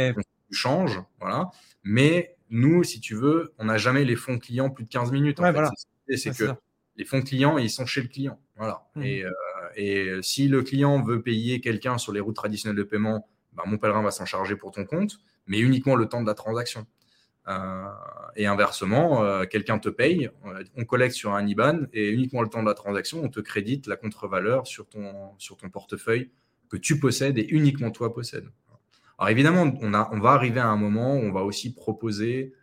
changent, voilà. Mais nous, si tu veux, on n'a jamais les fonds clients plus de 15 minutes. En fait c'est que les fonds clients, ils sont chez le client. Voilà. Mmh. Et, euh, et, si le client veut payer quelqu'un sur les routes traditionnelles de paiement, bah, mon pèlerin va s'en charger pour ton compte, mais uniquement le temps de la transaction. Euh, et inversement, euh, quelqu'un te paye, on collecte sur un IBAN et uniquement le temps de la transaction, on te crédite la contre-valeur sur ton, sur ton portefeuille que tu possèdes et uniquement toi possèdes. Alors évidemment, on, a, on va arriver à un moment où on va aussi proposer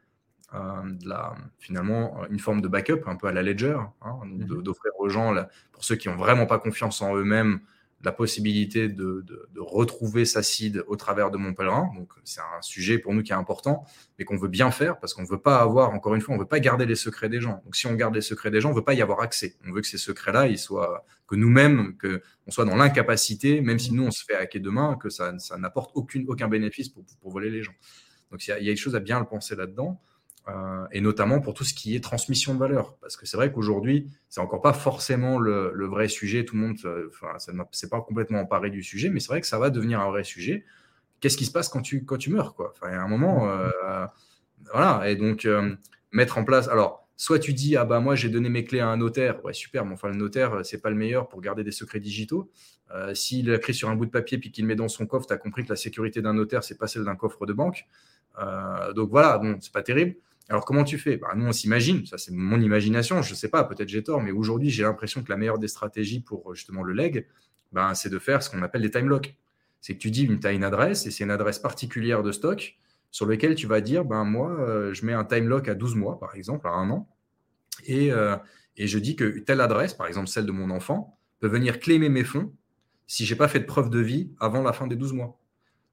euh, la, finalement une forme de backup un peu à la ledger, hein, mhm. d'offrir aux gens, pour ceux qui n'ont vraiment pas confiance en eux-mêmes, la possibilité de, retrouver sa seed au travers de mon pèlerin. Donc c'est un sujet pour nous qui est important, mais qu'on veut bien faire parce qu'on ne veut pas avoir, encore une fois, on ne veut pas garder les secrets des gens. Donc si on garde les secrets des gens, on ne veut pas y avoir accès. On veut que ces secrets-là, ils soient, que nous-mêmes, que on soit dans l'incapacité, même si nous on se fait hacker demain, que ça, ça n'apporte aucune, aucun bénéfice pour, pour voler les gens. Donc il y, y a une chose à bien le penser là-dedans. Euh, et notamment pour tout ce qui est transmission de valeur. Parce que c'est vrai qu'aujourd'hui, c'est encore pas forcément le, vrai sujet. Tout le monde, euh, enfin, ça c'est pas complètement emparé du sujet, mais c'est vrai que ça va devenir un vrai sujet. Qu'est-ce qui se passe quand tu, quand tu meurs quoi? Enfin, a un moment, euh, voilà. Et donc, mettre en place. Alors, soit tu dis, ah bah moi, j'ai donné mes clés à un notaire. Ouais, super, mais enfin, le notaire, c'est pas le meilleur pour garder des secrets digitaux. S'il pris sur un bout de papier puis qu'il met dans son coffre, tu as compris que la sécurité d'un notaire, c'est pas celle d'un coffre de banque. donc voilà, bon, c'est pas terrible. Alors comment tu fais? Bah, Nous, on s'imagine, ça c'est mon imagination, je ne sais pas, peut-être j'ai tort, mais aujourd'hui, j'ai l'impression que la meilleure des stratégies pour justement le leg, ben, c'est de faire ce qu'on appelle des time locks. C'est que tu dis, tu as une adresse, et c'est une adresse particulière de stock sur laquelle tu vas dire, ben, moi, euh, je mets un time lock à 12 mois, par exemple, à un an, et, euh, et je dis que telle adresse, par exemple celle de mon enfant, peut venir claimer mes fonds si je n'ai pas fait de preuve de vie avant la fin des 12 mois.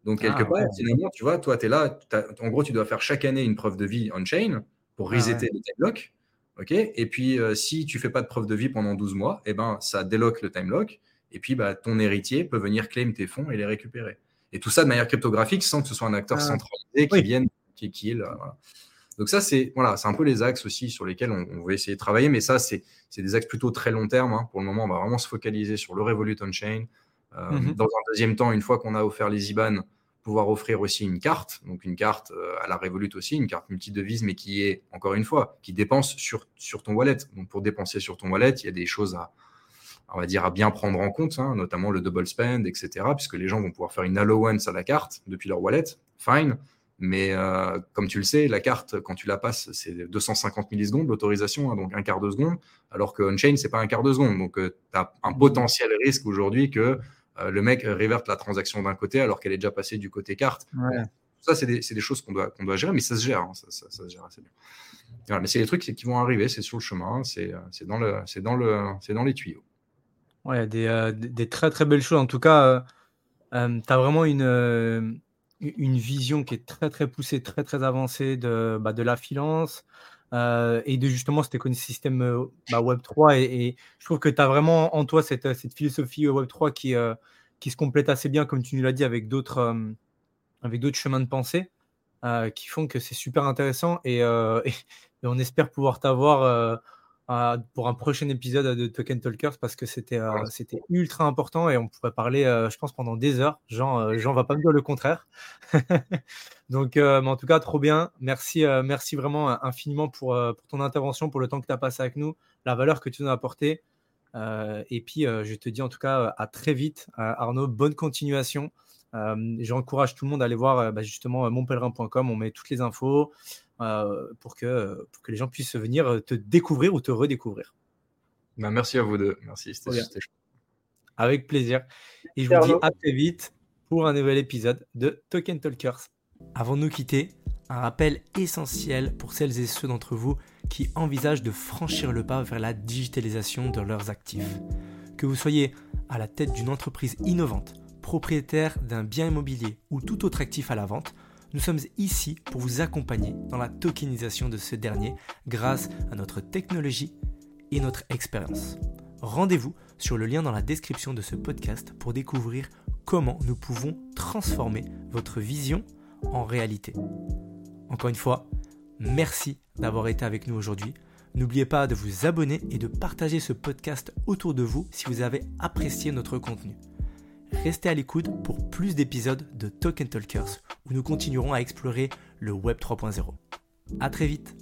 Donc, quelque ah, part, finalement, tu vois, toi, tu es là, en gros, tu dois faire chaque année une preuve de vie on-chain pour ah, resetter le time lock. OK? Et puis, euh, si tu fais pas de preuve de vie pendant 12 mois, eh ben, ça déloque le time lock. Et puis, bah, ton héritier peut venir claim tes fonds et les récupérer. Et tout ça de manière cryptographique sans que ce soit un acteur ah. centralisé qui vienne, qui, qui est là. Donc ça, c'est voilà, c'est un peu les axes aussi sur lesquels on, on veut essayer de travailler, mais ça, c'est des axes plutôt très long terme. Hein. Pour le moment, on va vraiment se focaliser sur le Revolut on-chain. Euh, mm-hmm. Dans un deuxième temps, une fois qu'on a offert les IBAN, pouvoir offrir aussi une carte, donc une carte euh, à la Revolut aussi, une carte multidevise, mais qui est, encore une fois, qui dépense sur, sur ton wallet. Donc pour dépenser sur ton wallet, il y a des choses à, on va dire, à bien prendre en compte, hein, notamment le double spend, etc., puisque les gens vont pouvoir faire une allowance à la carte depuis leur wallet, fine. Mais euh, comme tu le sais, la carte, quand tu la passes, c'est 250 millisecondes l'autorisation, hein, donc un quart de seconde, alors que on-chain, c'est pas un quart de seconde. Donc, euh, tu as un potentiel risque aujourd'hui que euh, le mec réverte la transaction d'un côté alors qu'elle est déjà passée du côté carte. Ça, c'est des, des, choses qu'on doit, qu'on doit gérer, mais ça se gère, hein, ça, ça, ça, se gère assez bien. mais c'est des trucs qui vont arriver, c'est sur le chemin, c'est dans, le, dans, le, dans les tuyaux. Ouais, des, des, très très belles choses. En tout cas, tu as vraiment une une vision qui est très très poussée, très très avancée de, bah, de la finance euh, et de justement cet écosystème euh, bah, Web3. Et, je trouve que tu as vraiment en toi cette, cette philosophie Web3 qui, euh, se complète assez bien, comme tu nous l'as dit, avec d'autres chemins de pensée qui font que c'est super intéressant. Et, on espère pouvoir t'avoir pour un prochain épisode de Token Talkers parce que c'était euh, c'était ultra important et on pourrait parler, euh, je pense, pendant des heures. Jean, euh, Jean va pas me dire le contraire. Donc, mais en tout cas, trop bien. Merci, merci vraiment infiniment pour, pour ton intervention, pour le temps que tu as passé avec nous, la valeur que tu nous as apportée. et puis, je te dis en tout cas à très vite, Arnaud. Bonne continuation. J'encourage tout le monde à aller voir bah, justement monpèlerin.com. On met toutes les infos. Euh, pour, que, pour que les gens puissent venir te découvrir ou te redécouvrir. Ben, merci à vous deux. Merci, c'était Avec plaisir. Et je vous dis à très vite pour un nouvel épisode de Token Talkers. Avant de nous quitter, un rappel essentiel pour celles et ceux d'entre vous qui envisagent de franchir le pas vers la digitalisation de leurs actifs. Que vous soyez à la tête d'une entreprise innovante, propriétaire d'un bien immobilier ou tout autre actif à la vente, nous sommes ici pour vous accompagner dans la tokenisation de ce dernier grâce à notre technologie et notre expérience. Rendez-vous sur le lien dans la description de ce podcast pour découvrir comment nous pouvons transformer votre vision en réalité. Encore une fois, merci d'avoir été avec nous aujourd'hui. N'oubliez pas de vous abonner et de partager ce podcast autour de vous si vous avez apprécié notre contenu. Restez à l'écoute pour plus d'épisodes de Token Talkers où nous continuerons à explorer le Web 3.0. A très vite